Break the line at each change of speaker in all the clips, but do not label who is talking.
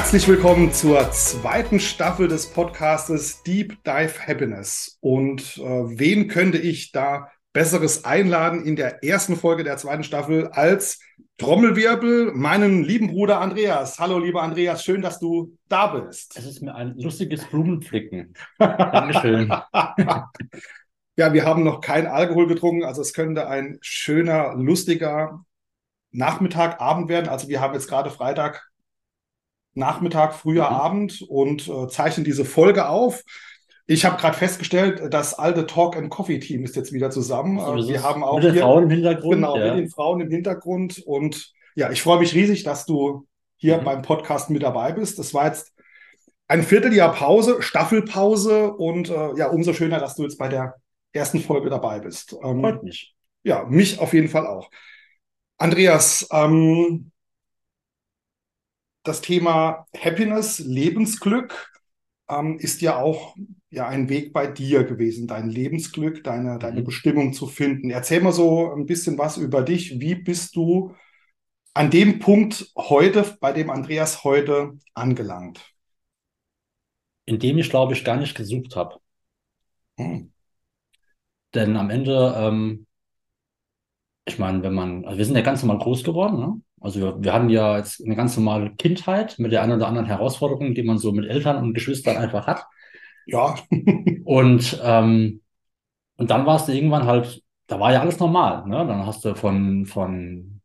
Herzlich willkommen zur zweiten Staffel des Podcastes Deep Dive Happiness. Und äh, wen könnte ich da Besseres einladen in der ersten Folge der zweiten Staffel als Trommelwirbel, meinen lieben Bruder Andreas. Hallo, lieber Andreas, schön, dass du da bist.
Es ist mir ein lustiges Blumenpflücken. Dankeschön.
ja, wir haben noch kein Alkohol getrunken, also es könnte ein schöner, lustiger Nachmittag, Abend werden. Also wir haben jetzt gerade Freitag Nachmittag, früher mhm. Abend und äh, zeichnen diese Folge auf. Ich habe gerade festgestellt, das alte Talk and Coffee Team ist jetzt wieder zusammen.
So, wir haben auch mit den hier, Frauen im Hintergrund.
Genau, ja. mit den Frauen im Hintergrund. Und ja, ich freue mich riesig, dass du hier mhm. beim Podcast mit dabei bist. Das war jetzt ein Vierteljahr Pause, Staffelpause und äh, ja, umso schöner, dass du jetzt bei der ersten Folge dabei bist.
Ähm, Freut mich.
Ja, mich auf jeden Fall auch. Andreas, ähm, das Thema Happiness, Lebensglück, ähm, ist ja auch ja ein Weg bei dir gewesen, dein Lebensglück, deine, deine mhm. Bestimmung zu finden. Erzähl mal so ein bisschen was über dich. Wie bist du an dem Punkt heute, bei dem Andreas heute angelangt?
In dem ich, glaube ich, gar nicht gesucht habe. Hm. Denn am Ende, ähm, ich meine, wenn man, also wir sind ja ganz normal groß geworden, ne? Also wir, wir hatten ja jetzt eine ganz normale Kindheit mit der einen oder anderen Herausforderung, die man so mit Eltern und Geschwistern einfach hat.
Ja.
und, ähm, und dann warst du irgendwann halt, da war ja alles normal. Ne? Dann hast du von, von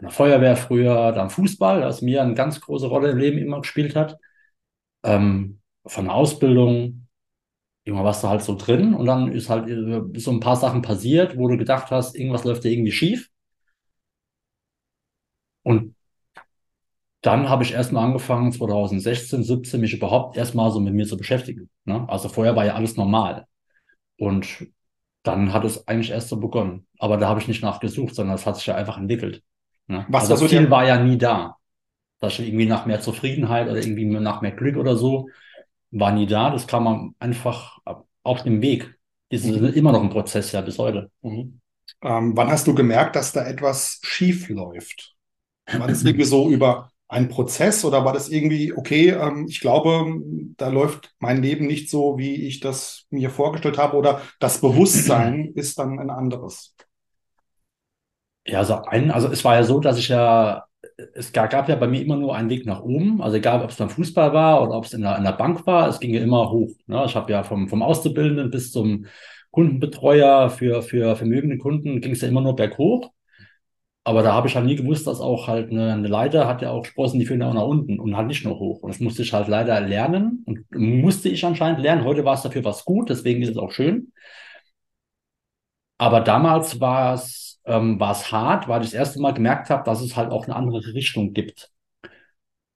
der Feuerwehr früher, dann Fußball, das mir eine ganz große Rolle im Leben immer gespielt hat. Ähm, von der Ausbildung, irgendwann warst du halt so drin und dann ist halt ist so ein paar Sachen passiert, wo du gedacht hast, irgendwas läuft dir irgendwie schief. Und dann habe ich erstmal angefangen, 2016, 17, mich überhaupt erstmal so mit mir zu beschäftigen. Ne? Also vorher war ja alles normal. Und dann hat es eigentlich erst so begonnen. Aber da habe ich nicht nachgesucht, sondern es hat sich ja einfach entwickelt. Ne? Was also das Ziel war ja nie da. Dass ich irgendwie nach mehr Zufriedenheit oder irgendwie nach mehr Glück oder so war nie da. Das kam man einfach auf dem Weg. Das ist mhm. immer noch ein Prozess ja bis heute.
Mhm. Ähm, wann hast du gemerkt, dass da etwas schief läuft? War das irgendwie so über einen Prozess oder war das irgendwie, okay, ähm, ich glaube, da läuft mein Leben nicht so, wie ich das mir vorgestellt habe oder das Bewusstsein ist dann ein anderes?
Ja, also, ein, also es war ja so, dass ich ja, es gab, gab ja bei mir immer nur einen Weg nach oben. Also egal, ob es beim Fußball war oder ob es in der, in der Bank war, es ging ja immer hoch. Ne? Ich habe ja vom, vom Auszubildenden bis zum Kundenbetreuer für, für vermögende Kunden ging es ja immer nur berghoch. Aber da habe ich halt nie gewusst, dass auch halt eine, eine Leiter hat ja auch Sprossen, die führen auch nach unten und halt nicht nur hoch. Und das musste ich halt leider lernen und musste ich anscheinend lernen. Heute war es dafür was gut, deswegen ist es auch schön. Aber damals war es, ähm, war es hart, weil ich das erste Mal gemerkt habe, dass es halt auch eine andere Richtung gibt.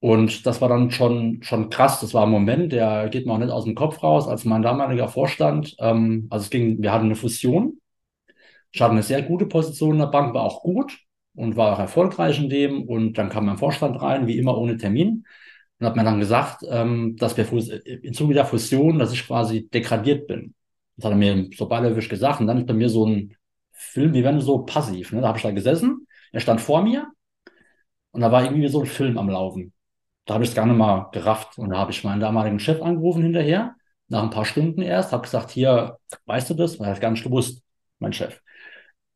Und das war dann schon, schon krass. Das war ein Moment, der geht mir auch nicht aus dem Kopf raus, als mein damaliger Vorstand, ähm, also es ging, wir hatten eine Fusion. Ich hatte eine sehr gute Position in der Bank, war auch gut und war auch erfolgreich in dem. Und dann kam mein Vorstand rein, wie immer ohne Termin, und hat mir dann gesagt, ähm, dass wir im Zuge der Fusion, dass ich quasi degradiert bin. Das hat er mir so beiläufig gesagt. Und dann ist bei mir so ein Film, wie wenn so passiv. Ne? Da habe ich da gesessen, er stand vor mir und da war irgendwie so ein Film am Laufen. Da habe ich es gar nicht mal gerafft. Und da habe ich meinen damaligen Chef angerufen hinterher, nach ein paar Stunden erst, habe gesagt, hier, weißt du das? Weil er hat gar nicht gewusst, mein Chef.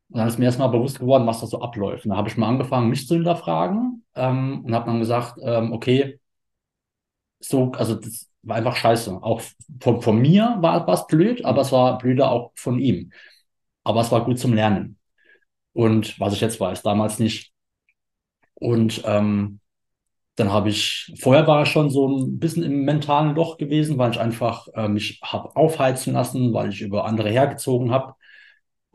Und dann ist mir erstmal bewusst geworden, was da so abläuft. Und da habe ich mal angefangen, mich zu hinterfragen ähm, und habe dann gesagt, ähm, okay, so, also das war einfach scheiße. Auch von, von mir war es blöd, aber es war blöder auch von ihm. Aber es war gut zum Lernen. Und was ich jetzt weiß, damals nicht. Und ähm, dann habe ich, vorher war ich schon so ein bisschen im mentalen Loch gewesen, weil ich einfach äh, mich habe aufheizen lassen, weil ich über andere hergezogen habe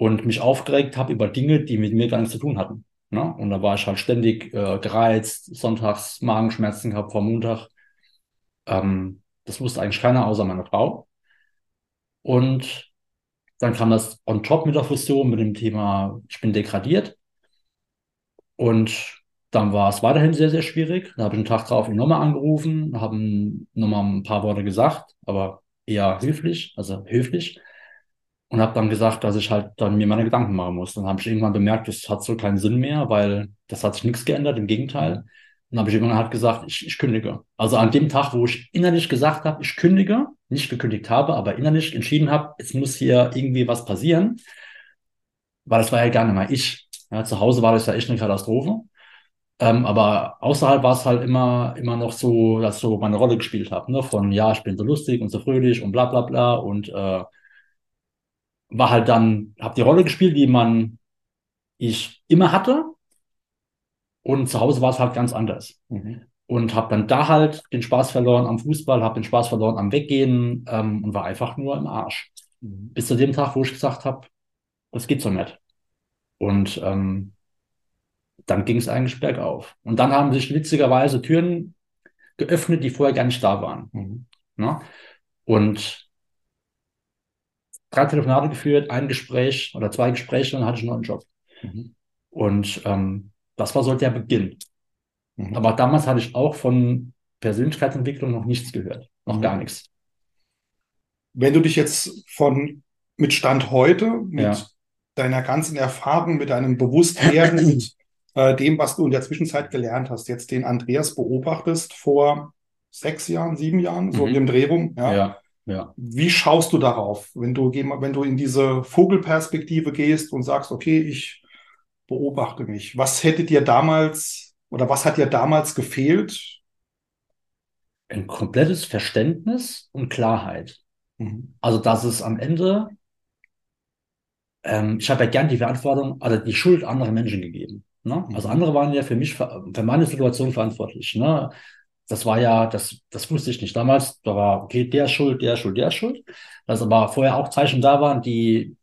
und mich aufgeregt habe über Dinge, die mit mir gar nichts zu tun hatten. Ne? Und da war ich halt ständig äh, gereizt, sonntags Magenschmerzen gehabt vor Montag. Ähm, das wusste eigentlich keiner außer meine Frau. Und dann kam das on top mit der Fusion, mit dem Thema, ich bin degradiert. Und dann war es weiterhin sehr, sehr schwierig. Da habe ich einen Tag drauf ihn nochmal angerufen, habe nochmal ein paar Worte gesagt, aber eher höflich, also höflich. Und habe dann gesagt, dass ich halt dann mir meine Gedanken machen muss. Dann habe ich irgendwann bemerkt, das hat so keinen Sinn mehr, weil das hat sich nichts geändert, im Gegenteil. Dann habe ich irgendwann halt gesagt, ich, ich kündige. Also an dem Tag, wo ich innerlich gesagt habe, ich kündige, nicht gekündigt habe, aber innerlich entschieden habe, es muss hier irgendwie was passieren, weil das war ja gar nicht mal ich. Ja, zu Hause war das ja echt eine Katastrophe. Ähm, aber außerhalb war es halt immer, immer noch so, dass ich so meine Rolle gespielt habe. Ne? Von ja, ich bin so lustig und so fröhlich und bla bla bla. Und äh, war halt dann, habe die Rolle gespielt, die man ich immer hatte. Und zu Hause war es halt ganz anders. Mhm. Und habe dann da halt den Spaß verloren am Fußball, habe den Spaß verloren am Weggehen ähm, und war einfach nur im Arsch. Mhm. Bis zu dem Tag, wo ich gesagt habe, das geht so nicht. Und ähm, dann ging es eigentlich bergauf. Und dann haben sich witzigerweise Türen geöffnet, die vorher gar nicht da waren. Mhm. Ne? Und drei Telefonate geführt, ein Gespräch oder zwei Gespräche, dann hatte ich noch einen Job. Mhm. Und ähm, das war so der Beginn. Mhm. Aber damals hatte ich auch von Persönlichkeitsentwicklung noch nichts gehört. Noch mhm. gar nichts.
Wenn du dich jetzt von mit Stand heute, mit ja. deiner ganzen Erfahrung, mit deinem Bewusstwerden, mit äh, dem, was du in der Zwischenzeit gelernt hast, jetzt den Andreas beobachtest vor sechs Jahren, sieben Jahren, so mhm. im Dreh rum, ja. ja. Ja. Wie schaust du darauf, wenn du, wenn du in diese Vogelperspektive gehst und sagst, okay, ich beobachte mich? Was hätte dir damals oder was hat dir damals gefehlt?
Ein komplettes Verständnis und Klarheit. Mhm. Also, dass es am Ende, ähm, ich habe ja gern die Verantwortung, also die Schuld anderen Menschen gegeben. Ne? Also mhm. andere waren ja für mich, für meine Situation verantwortlich. Ne? Das war ja, das, das wusste ich nicht damals. Da war, okay, der schuld, der schuld, der schuld. Dass aber vorher auch Zeichen da waren, die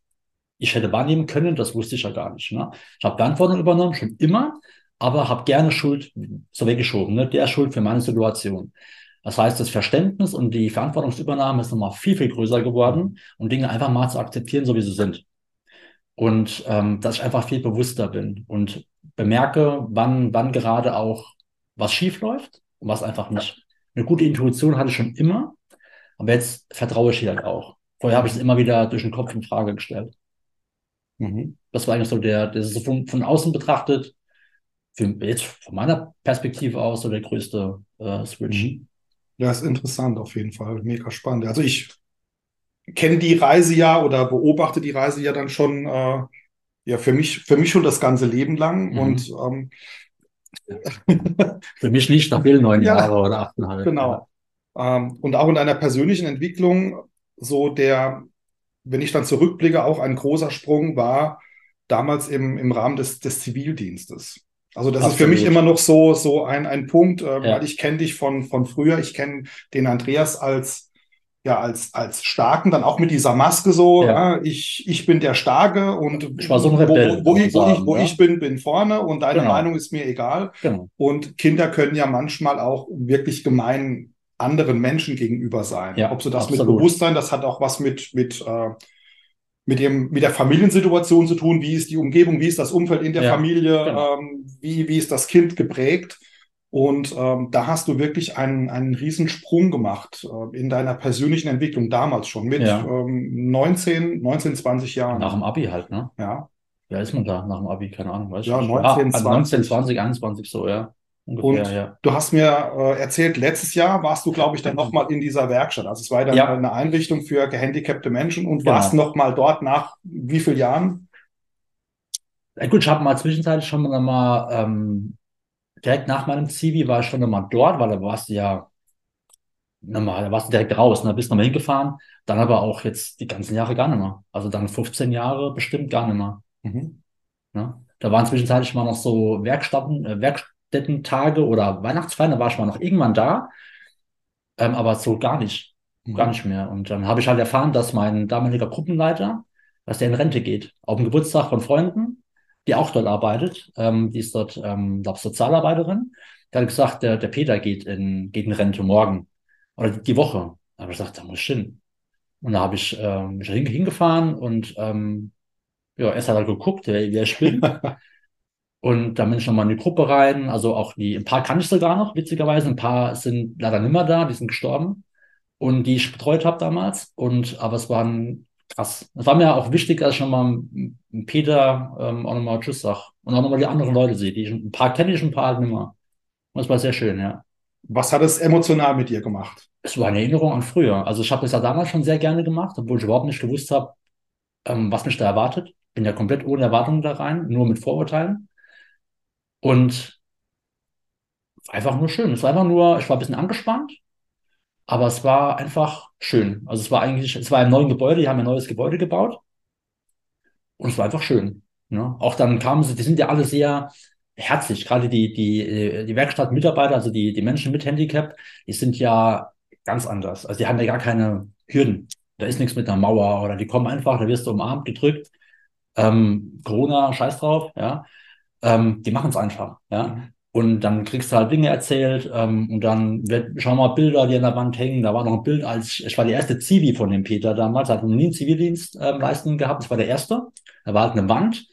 ich hätte wahrnehmen können, das wusste ich ja gar nicht. Ne? Ich habe Verantwortung übernommen, schon immer, aber habe gerne Schuld so weggeschoben. Ne? Der schuld für meine Situation. Das heißt, das Verständnis und die Verantwortungsübernahme ist nochmal viel, viel größer geworden und Dinge einfach mal zu akzeptieren, so wie sie sind. Und ähm, dass ich einfach viel bewusster bin und bemerke, wann, wann gerade auch was schief läuft und was einfach nicht. Eine gute Intuition hatte ich schon immer, aber jetzt vertraue ich ihr halt auch. Vorher habe ich es immer wieder durch den Kopf in Frage gestellt. Mhm. Das war eigentlich so der, das ist so von, von außen betrachtet, für, jetzt von meiner Perspektive aus, so der größte äh, Switch. Mhm.
Ja, ist interessant auf jeden Fall. Mega spannend. Also ich kenne die Reise ja oder beobachte die Reise ja dann schon, äh, ja, für mich, für mich schon das ganze Leben lang. Mhm. Und ähm,
Für mich nicht, da fehlen neun ja, Jahre oder achteinhalb.
Genau. Ähm, und auch in einer persönlichen Entwicklung, so der, wenn ich dann zurückblicke, auch ein großer Sprung war damals im, im Rahmen des, des Zivildienstes. Also das Absolut. ist für mich immer noch so, so ein, ein Punkt, äh, ja. weil ich kenne dich von, von früher. Ich kenne den Andreas als ja als, als Starken, dann auch mit dieser Maske so, ja. ja ich, ich bin der Starke und
ich war so ein Rebell,
wo, wo, ich, wo, ich, wo ja? ich bin, bin vorne und deine genau. Meinung ist mir egal. Genau. Und Kinder können ja manchmal auch wirklich gemein anderen Menschen gegenüber sein. Ja, Ob so das absolut. mit Bewusstsein, das hat auch was mit, mit, äh, mit, dem, mit der Familiensituation zu tun. Wie ist die Umgebung, wie ist das Umfeld in der ja, Familie, genau. ähm, wie, wie ist das Kind geprägt? Und ähm, da hast du wirklich einen, einen Riesensprung gemacht äh, in deiner persönlichen Entwicklung damals schon mit ja. ähm, 19, 19, 20 Jahren.
Nach dem Abi halt, ne?
Ja.
Ja, ist man da nach dem Abi, keine Ahnung,
weißt du? Ja, 19,
ah, 19, 20, 21 so, ja.
Ungefähr, und ja. du hast mir äh, erzählt, letztes Jahr warst du, glaube ich, dann nochmal in dieser Werkstatt. Also es war dann ja. eine Einrichtung für gehandicapte Menschen und genau. warst nochmal dort nach wie vielen Jahren?
Ja, gut, ich habe mal zwischenzeitlich schon mal ähm, direkt nach meinem Zivi war ich schon nochmal dort, weil da warst du ja nochmal, da warst du direkt raus, ne? bist nochmal hingefahren, dann aber auch jetzt die ganzen Jahre gar nicht mehr. Also dann 15 Jahre bestimmt gar nicht mehr. Mhm. Ne? Da waren zwischenzeitlich mal noch so Werkstätten, äh, Werkstättentage oder Weihnachtsfeiern, da war ich mal noch irgendwann da, ähm, aber so gar nicht, mhm. gar nicht mehr. Und dann habe ich halt erfahren, dass mein damaliger Gruppenleiter, dass der in Rente geht, auf dem Geburtstag von Freunden die auch dort arbeitet. Ähm, die ist dort, ähm, glaube Sozialarbeiterin. Die hat gesagt, der, der Peter geht in, geht in Rente morgen oder die Woche. Aber ich sagte, da muss ich hin. Und da habe ich ähm, mich hingefahren und ähm, ja, erst hat er geguckt, wer, wer ich bin. und dann bin ich nochmal in die Gruppe rein. Also auch die, ein paar kann ich sogar noch, witzigerweise. Ein paar sind leider nicht mehr da, die sind gestorben. Und die ich betreut habe damals. Und aber es waren krass. Es war mir auch wichtig, dass ich nochmal Peter ähm, auch nochmal Tschüss sag. Und auch nochmal die anderen Leute sehe. Die ich, ein paar kenne ich, ein paar halt nicht mehr. Und das war sehr schön, ja.
Was hat es emotional mit dir gemacht?
Es war eine Erinnerung an früher. Also ich habe das ja damals schon sehr gerne gemacht, obwohl ich überhaupt nicht gewusst habe, ähm, was mich da erwartet. Bin ja komplett ohne Erwartungen da rein, nur mit Vorurteilen. Und einfach nur schön. Es war einfach nur, ich war ein bisschen angespannt, aber es war einfach schön. Also es war eigentlich, es war ein neues Gebäude, die haben ein neues Gebäude gebaut. Und es war einfach schön. Ne? Auch dann kamen sie, die sind ja alle sehr herzlich, gerade die, die, die Werkstattmitarbeiter, also die, die Menschen mit Handicap, die sind ja ganz anders. Also die haben ja gar keine Hürden. Da ist nichts mit einer Mauer oder die kommen einfach, da wirst du umarmt, gedrückt. Ähm, Corona, scheiß drauf, ja. Ähm, die machen es einfach, ja. Und dann kriegst du halt Dinge erzählt ähm, und dann schau mal Bilder, die an der Wand hängen. Da war noch ein Bild, als ich, ich war die erste Zivi von dem Peter damals, hat noch nie einen Zivildienst ähm, leisten gehabt. Ich war der erste. Da war halt eine Wand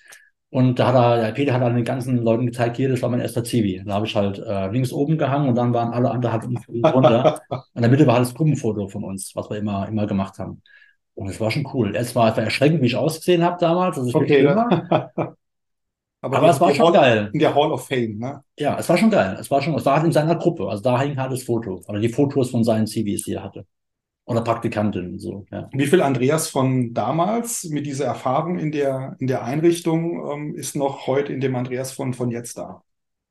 und da hat er, der Peter hat dann den ganzen Leuten gezeigt, hier, das war mein erster Zivi. Da habe ich halt äh, links oben gehangen und dann waren alle anderen halt runter. in der Mitte war halt das Gruppenfoto von uns, was wir immer, immer gemacht haben. Und es war schon cool. Es war, es war erschreckend, wie ich ausgesehen habe damals. Also
okay.
aber, aber es war schon
Hall,
geil.
In der Hall of Fame, ne?
Ja, es war schon geil. Es war schon, es war in seiner Gruppe. Also da hing halt das Foto. Oder die Fotos von seinen Zivis, die er hatte. Oder Praktikantin und so, ja.
Wie viel Andreas von damals mit dieser Erfahrung in der, in der Einrichtung ähm, ist noch heute in dem Andreas von, von jetzt da?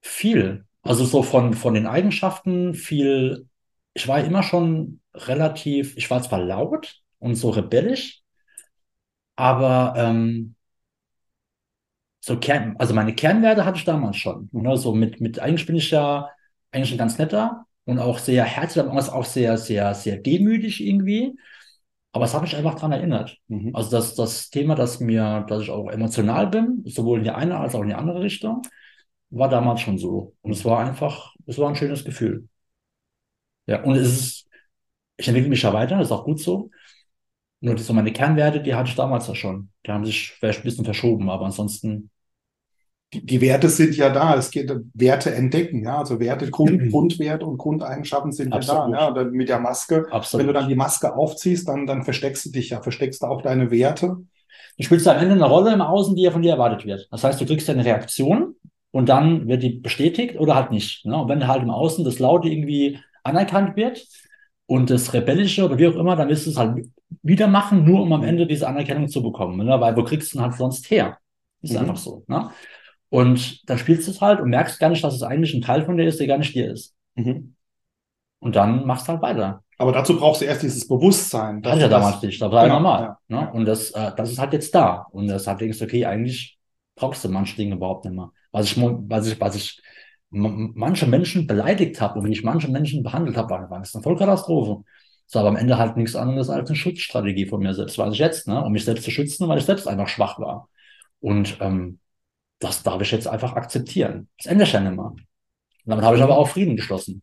Viel. Also so von, von den Eigenschaften viel. Ich war immer schon relativ, ich war zwar laut und so rebellisch, aber ähm, so Kern, also meine Kernwerte hatte ich damals schon. Ne? So mit, mit eigentlich bin ich ja eigentlich ein ganz netter, und auch sehr herzlich, aber auch sehr, sehr, sehr demütig irgendwie. Aber es hat mich einfach daran erinnert. Mhm. Also das, das Thema, dass mir, dass ich auch emotional bin, sowohl in die eine als auch in die andere Richtung, war damals schon so. Und es war einfach, es war ein schönes Gefühl. Ja, und es ist, ich entwickle mich ja weiter, das ist auch gut so. Nur so meine Kernwerte, die hatte ich damals ja schon. Die haben sich vielleicht ein bisschen verschoben, aber ansonsten
die, die Werte sind ja da. Es geht Werte entdecken, ja. Also Werte, Grund, mhm. Grundwerte und Grundeigenschaften sind Absolut. ja da. Ja. Und dann mit der Maske, Absolut. wenn du dann die Maske aufziehst, dann, dann versteckst du dich ja, versteckst du auch deine Werte.
Du spielst am Ende eine Rolle im Außen, die ja von dir erwartet wird. Das heißt, du kriegst eine Reaktion und dann wird die bestätigt oder halt nicht. Ne? Und wenn halt im Außen das Laute irgendwie anerkannt wird und das Rebellische oder wie auch immer, dann wirst du es halt wieder machen, nur um am Ende diese Anerkennung zu bekommen. Ne? Weil wo kriegst du ihn halt sonst her? Ist mhm. einfach so. Ne? Und dann spielst du es halt und merkst gar nicht, dass es eigentlich ein Teil von dir ist, der gar nicht dir ist. Mhm. Und dann machst du halt weiter.
Aber dazu brauchst du erst dieses Bewusstsein.
Das hatte ja damals nicht, das war genau, normal. Ja, ne? Und das, äh, das ist halt jetzt da. Und das hat denkst, okay, eigentlich brauchst du manche Dinge überhaupt nicht mehr. Was ich, was ich, was ich manche Menschen beleidigt habe und wie ich manche Menschen behandelt habe, war, war das eine Vollkatastrophe. Das war aber am Ende halt nichts anderes als eine Schutzstrategie von mir selbst, was ich jetzt, ne? um mich selbst zu schützen, weil ich selbst einfach schwach war. Und ähm, das darf ich jetzt einfach akzeptieren. Das ändert ja nicht mehr. Und damit habe ich aber auch Frieden geschlossen.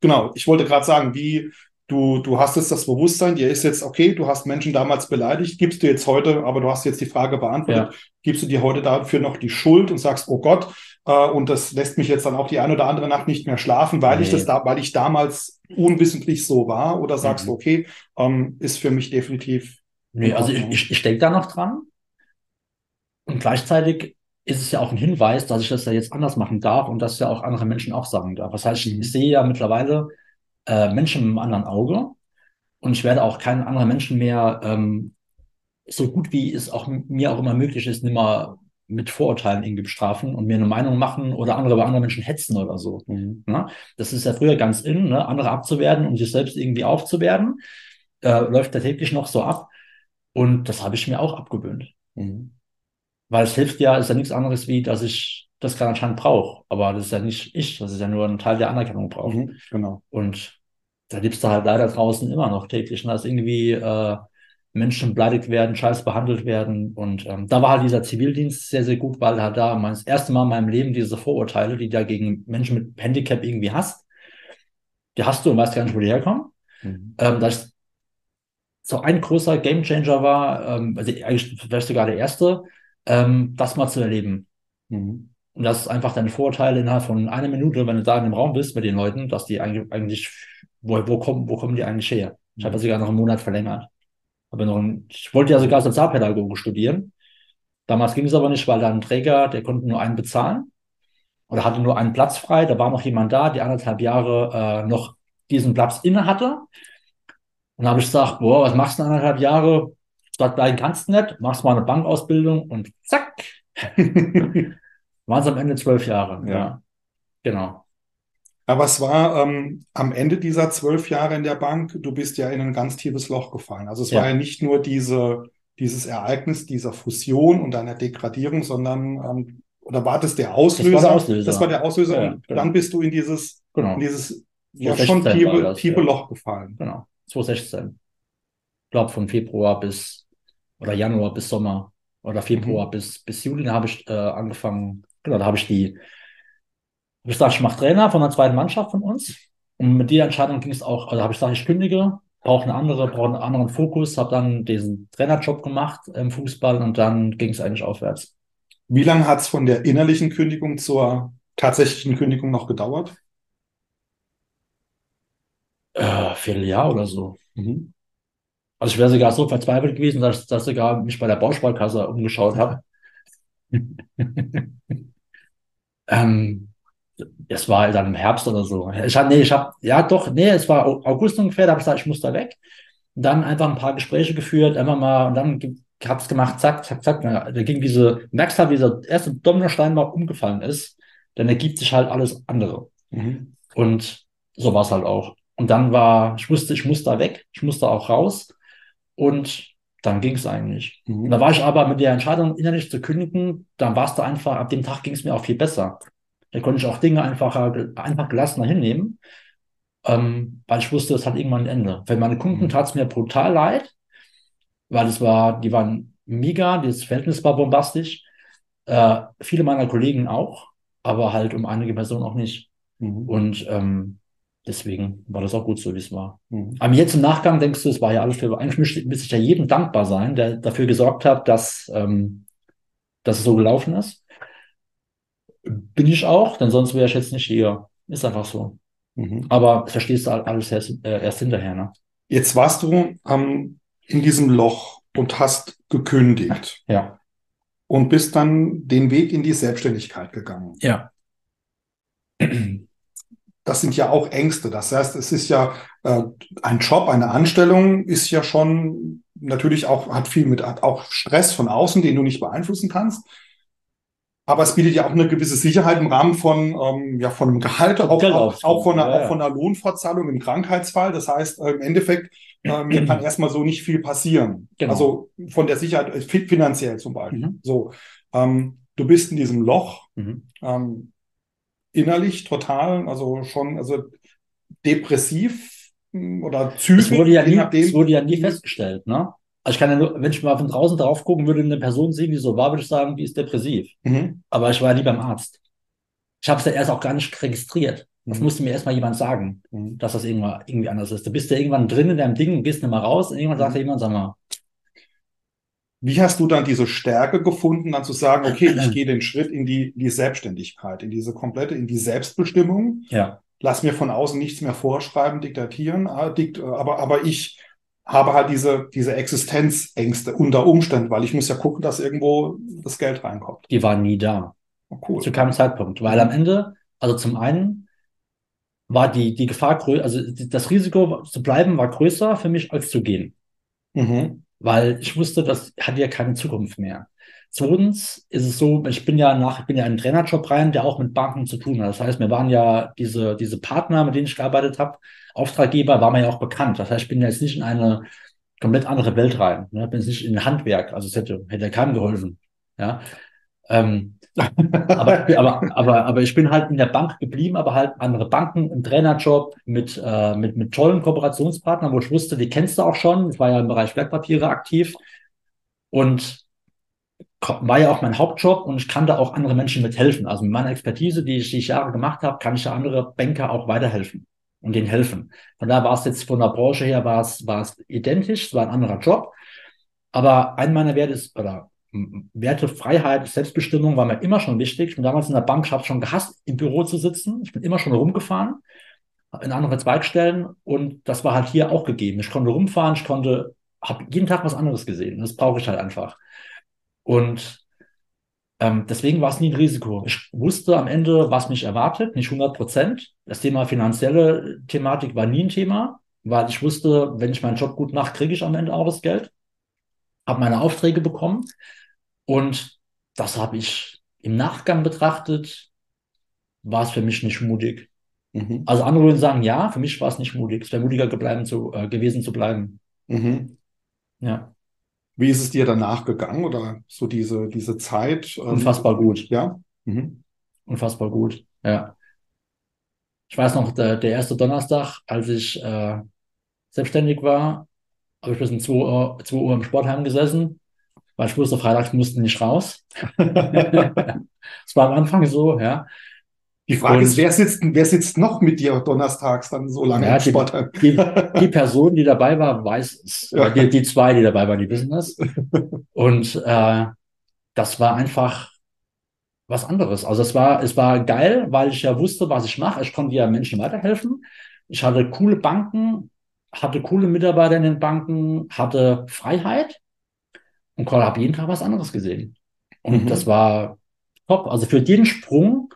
Genau, ich wollte gerade sagen, wie du, du hast jetzt das Bewusstsein, dir ist jetzt okay, du hast Menschen damals beleidigt, gibst du jetzt heute, aber du hast jetzt die Frage beantwortet, ja. gibst du dir heute dafür noch die Schuld und sagst, oh Gott, äh, und das lässt mich jetzt dann auch die eine oder andere Nacht nicht mehr schlafen, weil nee. ich das da, weil ich damals unwissentlich so war, oder sagst mhm. du, okay, ähm, ist für mich definitiv.
Nee, also ich, ich, ich denke da noch dran. Und gleichzeitig ist es ja auch ein Hinweis, dass ich das ja jetzt anders machen darf und dass ja auch andere Menschen auch sagen darf. Das heißt, ich sehe ja mittlerweile äh, Menschen mit einem anderen Auge und ich werde auch keinen anderen Menschen mehr ähm, so gut wie es auch mir auch immer möglich ist, nimmer mit Vorurteilen irgendwie bestrafen und mir eine Meinung machen oder andere bei anderen Menschen hetzen oder so. Mhm. Ne? Das ist ja früher ganz in, ne? andere abzuwerden und sich selbst irgendwie aufzuwerden. Äh, läuft da täglich noch so ab. Und das habe ich mir auch abgewöhnt. Mhm. Weil es hilft ja, ist ja nichts anderes wie, dass ich das gerade anscheinend brauche. Aber das ist ja nicht ich, das ist ja nur ein Teil der Anerkennung braucht. Mhm,
genau.
Und da gibt's da halt leider draußen immer noch täglich, ne, dass irgendwie äh, Menschen beleidigt werden, scheiß behandelt werden. Und ähm, da war halt dieser Zivildienst sehr, sehr gut, weil halt da mein, das erste Mal in meinem Leben diese Vorurteile, die da gegen Menschen mit Handicap irgendwie hast, die hast du und weißt gar nicht, wo die herkommen. Mhm. Ähm, dass so ein großer Gamechanger war, ähm, also eigentlich vielleicht sogar der erste, ähm, das mal zu erleben. Mhm. Und das ist einfach deine Vorurteile innerhalb von einer Minute, wenn du da in dem Raum bist mit den Leuten, dass die eigentlich, eigentlich wo, wo, kommen, wo kommen die eigentlich her? Ich habe sogar noch einen Monat verlängert. Aber noch ein, ich wollte ja sogar Sozialpädagoge studieren. Damals ging es aber nicht, weil da ein Träger, der konnte nur einen bezahlen oder hatte nur einen Platz frei. Da war noch jemand da, der anderthalb Jahre äh, noch diesen Platz inne hatte. Und da habe ich gesagt, boah, was machst du anderthalb Jahre? Statt bleiben kannst du nicht, machst mal eine Bankausbildung und zack. Waren es am Ende zwölf Jahre. Ja. ja. Genau.
Aber es war ähm, am Ende dieser zwölf Jahre in der Bank, du bist ja in ein ganz tiefes Loch gefallen. Also es ja. war ja nicht nur diese, dieses Ereignis dieser Fusion und deiner Degradierung, sondern ähm, oder war das der Auslöser? Das war der Auslöser. Das war der Auslöser ja, und genau. dann bist du in dieses, genau. in dieses ja schon tiefe, das, tiefe. Loch gefallen.
Genau, 2016. Ich glaube von Februar bis oder Januar bis Sommer oder Februar mhm. bis, bis Juli, da habe ich äh, angefangen, genau, da habe ich die, hab ich gesagt, ich mache Trainer von der zweiten Mannschaft von uns. Und mit der Entscheidung ging es auch, also habe ich gesagt, ich kündige, brauche eine andere, brauche einen anderen Fokus, habe dann diesen Trainerjob gemacht im Fußball und dann ging es eigentlich aufwärts.
Wie lange hat es von der innerlichen Kündigung zur tatsächlichen Kündigung noch gedauert?
Äh, Vierteljahr oder so. Mhm. Also ich wäre sogar so verzweifelt gewesen, dass, dass ich sogar mich bei der Bausparkasse umgeschaut habe. ähm, es war dann im Herbst oder so. Ich hab, nee, ich habe, ja doch, nee, es war August ungefähr, da habe ich gesagt, ich muss da weg. Und dann einfach ein paar Gespräche geführt, einfach mal, und dann hab's gemacht, zack, zack, zack. Da ging diese, merkst halt, wie dieser erste Dominostein mal umgefallen ist, dann ergibt sich halt alles andere. Mhm. Und so war es halt auch. Und dann war, ich wusste, ich muss da weg, ich musste auch raus. Und dann ging es eigentlich. Mhm. Da war ich aber mit der Entscheidung, innerlich zu kündigen, dann war es da einfach, ab dem Tag ging es mir auch viel besser. Da konnte ich auch Dinge einfacher, einfach gelassener hinnehmen, ähm, weil ich wusste, es hat irgendwann ein Ende. Für meine Kunden mhm. tat es mir brutal leid, weil es war, die waren mega, das Verhältnis war bombastisch. Äh, viele meiner Kollegen auch, aber halt um einige Personen auch nicht. Mhm. Und ähm, Deswegen war das auch gut so, wie es war. Mhm. Aber jetzt im Nachgang denkst du, es war ja alles für, eigentlich müsste, müsste ich ja jedem dankbar sein, der dafür gesorgt hat, dass, ähm, dass es so gelaufen ist. Bin ich auch, denn sonst wäre ich jetzt nicht hier. Ist einfach so. Mhm. Aber verstehst du alles erst, äh, erst hinterher, ne?
Jetzt warst du ähm, in diesem Loch und hast gekündigt.
Ja.
Und bist dann den Weg in die Selbstständigkeit gegangen.
Ja
das sind ja auch Ängste. Das heißt, es ist ja äh, ein Job, eine Anstellung ist ja schon natürlich auch, hat viel mit, hat auch Stress von außen, den du nicht beeinflussen kannst. Aber es bietet ja auch eine gewisse Sicherheit im Rahmen von, ähm, ja, von einem Gehalt, auch, auch, auch, von einer, ja, ja. auch von einer Lohnfortzahlung im Krankheitsfall. Das heißt, äh, im Endeffekt, äh, mir kann erstmal so nicht viel passieren. Genau. Also von der Sicherheit, äh, finanziell zum Beispiel. Mhm. So, ähm, du bist in diesem Loch. Mhm. Ähm, innerlich total, also schon, also depressiv hm, oder zynisch.
Das wurde ja nie, das wurde ja nie festgestellt, ne? Also ich kann ja nur, wenn ich mal von draußen drauf gucken würde, eine Person sehen, die so war, würde ich sagen, die ist depressiv. Mhm. Aber ich war nie beim Arzt. Ich habe es ja erst auch gar nicht registriert. Das mhm. musste mir erstmal jemand sagen, mhm. dass das irgendwann, irgendwie anders ist. Du bist ja irgendwann drin in deinem Ding, gehst nicht mal raus und irgendwann sagt mhm. jemand, sag mal,
wie hast du dann diese Stärke gefunden, dann zu sagen, okay, ich gehe den Schritt in die, die Selbstständigkeit, in diese komplette, in die Selbstbestimmung.
Ja.
Lass mir von außen nichts mehr vorschreiben, diktatieren, äh, dikt, aber, aber ich habe halt diese, diese Existenzängste unter Umständen, weil ich muss ja gucken, dass irgendwo das Geld reinkommt.
Die waren nie da. Oh, cool. Zu keinem Zeitpunkt. Weil am Ende, also zum einen war die, die Gefahr größer, also das Risiko zu bleiben war größer für mich als zu gehen. Mhm weil ich wusste, das hat ja keine Zukunft mehr. Zweitens ist es so, ich bin ja nach, ich bin ja in einen Trainerjob rein, der auch mit Banken zu tun hat. Das heißt, mir waren ja diese, diese Partner, mit denen ich gearbeitet habe, Auftraggeber, war mir ja auch bekannt. Das heißt, ich bin jetzt nicht in eine komplett andere Welt rein. Ne? Bin jetzt nicht in Handwerk, also es hätte, hätte keinem geholfen. Ja. Ähm, aber, aber, aber, aber ich bin halt in der Bank geblieben, aber halt andere Banken, im Trainerjob mit, äh, mit, mit tollen Kooperationspartnern, wo ich wusste, die kennst du auch schon. Ich war ja im Bereich Wertpapiere aktiv und war ja auch mein Hauptjob und ich kann da auch andere Menschen mithelfen. Also mit meiner Expertise, die ich, die ich Jahre gemacht habe, kann ich ja andere Banker auch weiterhelfen. und denen helfen. Von daher war es jetzt von der Branche her war es, war es identisch, es war ein anderer Job. Aber ein meiner Werte ist, oder Werte, Freiheit, Selbstbestimmung war mir immer schon wichtig. Ich bin damals in der Bank, ich habe schon gehasst, im Büro zu sitzen. Ich bin immer schon rumgefahren in andere Zweigstellen und das war halt hier auch gegeben. Ich konnte rumfahren, ich konnte, habe jeden Tag was anderes gesehen. Das brauche ich halt einfach. Und ähm, deswegen war es nie ein Risiko. Ich wusste am Ende, was mich erwartet, nicht 100 Prozent. Das Thema finanzielle Thematik war nie ein Thema, weil ich wusste, wenn ich meinen Job gut mache, kriege ich am Ende auch das Geld. Habe meine Aufträge bekommen und das habe ich im Nachgang betrachtet, war es für mich nicht mutig. Mhm. Also andere würden sagen, ja, für mich war es nicht mutig. Es wäre mutiger gebleiben zu, äh, gewesen zu bleiben.
Mhm. Ja. Wie ist es dir danach gegangen oder so diese, diese Zeit?
Ähm, Unfassbar gut.
Ja. Mhm.
Unfassbar gut. Ja. Ich weiß noch, der, der erste Donnerstag, als ich äh, selbstständig war, habe ich bis um 2 Uhr, 2 Uhr im Sportheim gesessen, weil ich wusste, freitags mussten nicht raus. das war am Anfang so, ja.
Die Frage und, ist, wer sitzt, wer sitzt noch mit dir donnerstags dann so lange
ja, im Sport? Die, die, die, Person, die dabei war, weiß es. Ja. Die, die zwei, die dabei waren, die wissen das. Und äh, das war einfach was anderes. Also es war, es war geil, weil ich ja wusste, was ich mache. Ich konnte ja Menschen weiterhelfen. Ich hatte coole Banken, hatte coole Mitarbeiter in den Banken, hatte Freiheit und habe jeden Tag was anderes gesehen. Und mhm. das war top. Also für jeden Sprung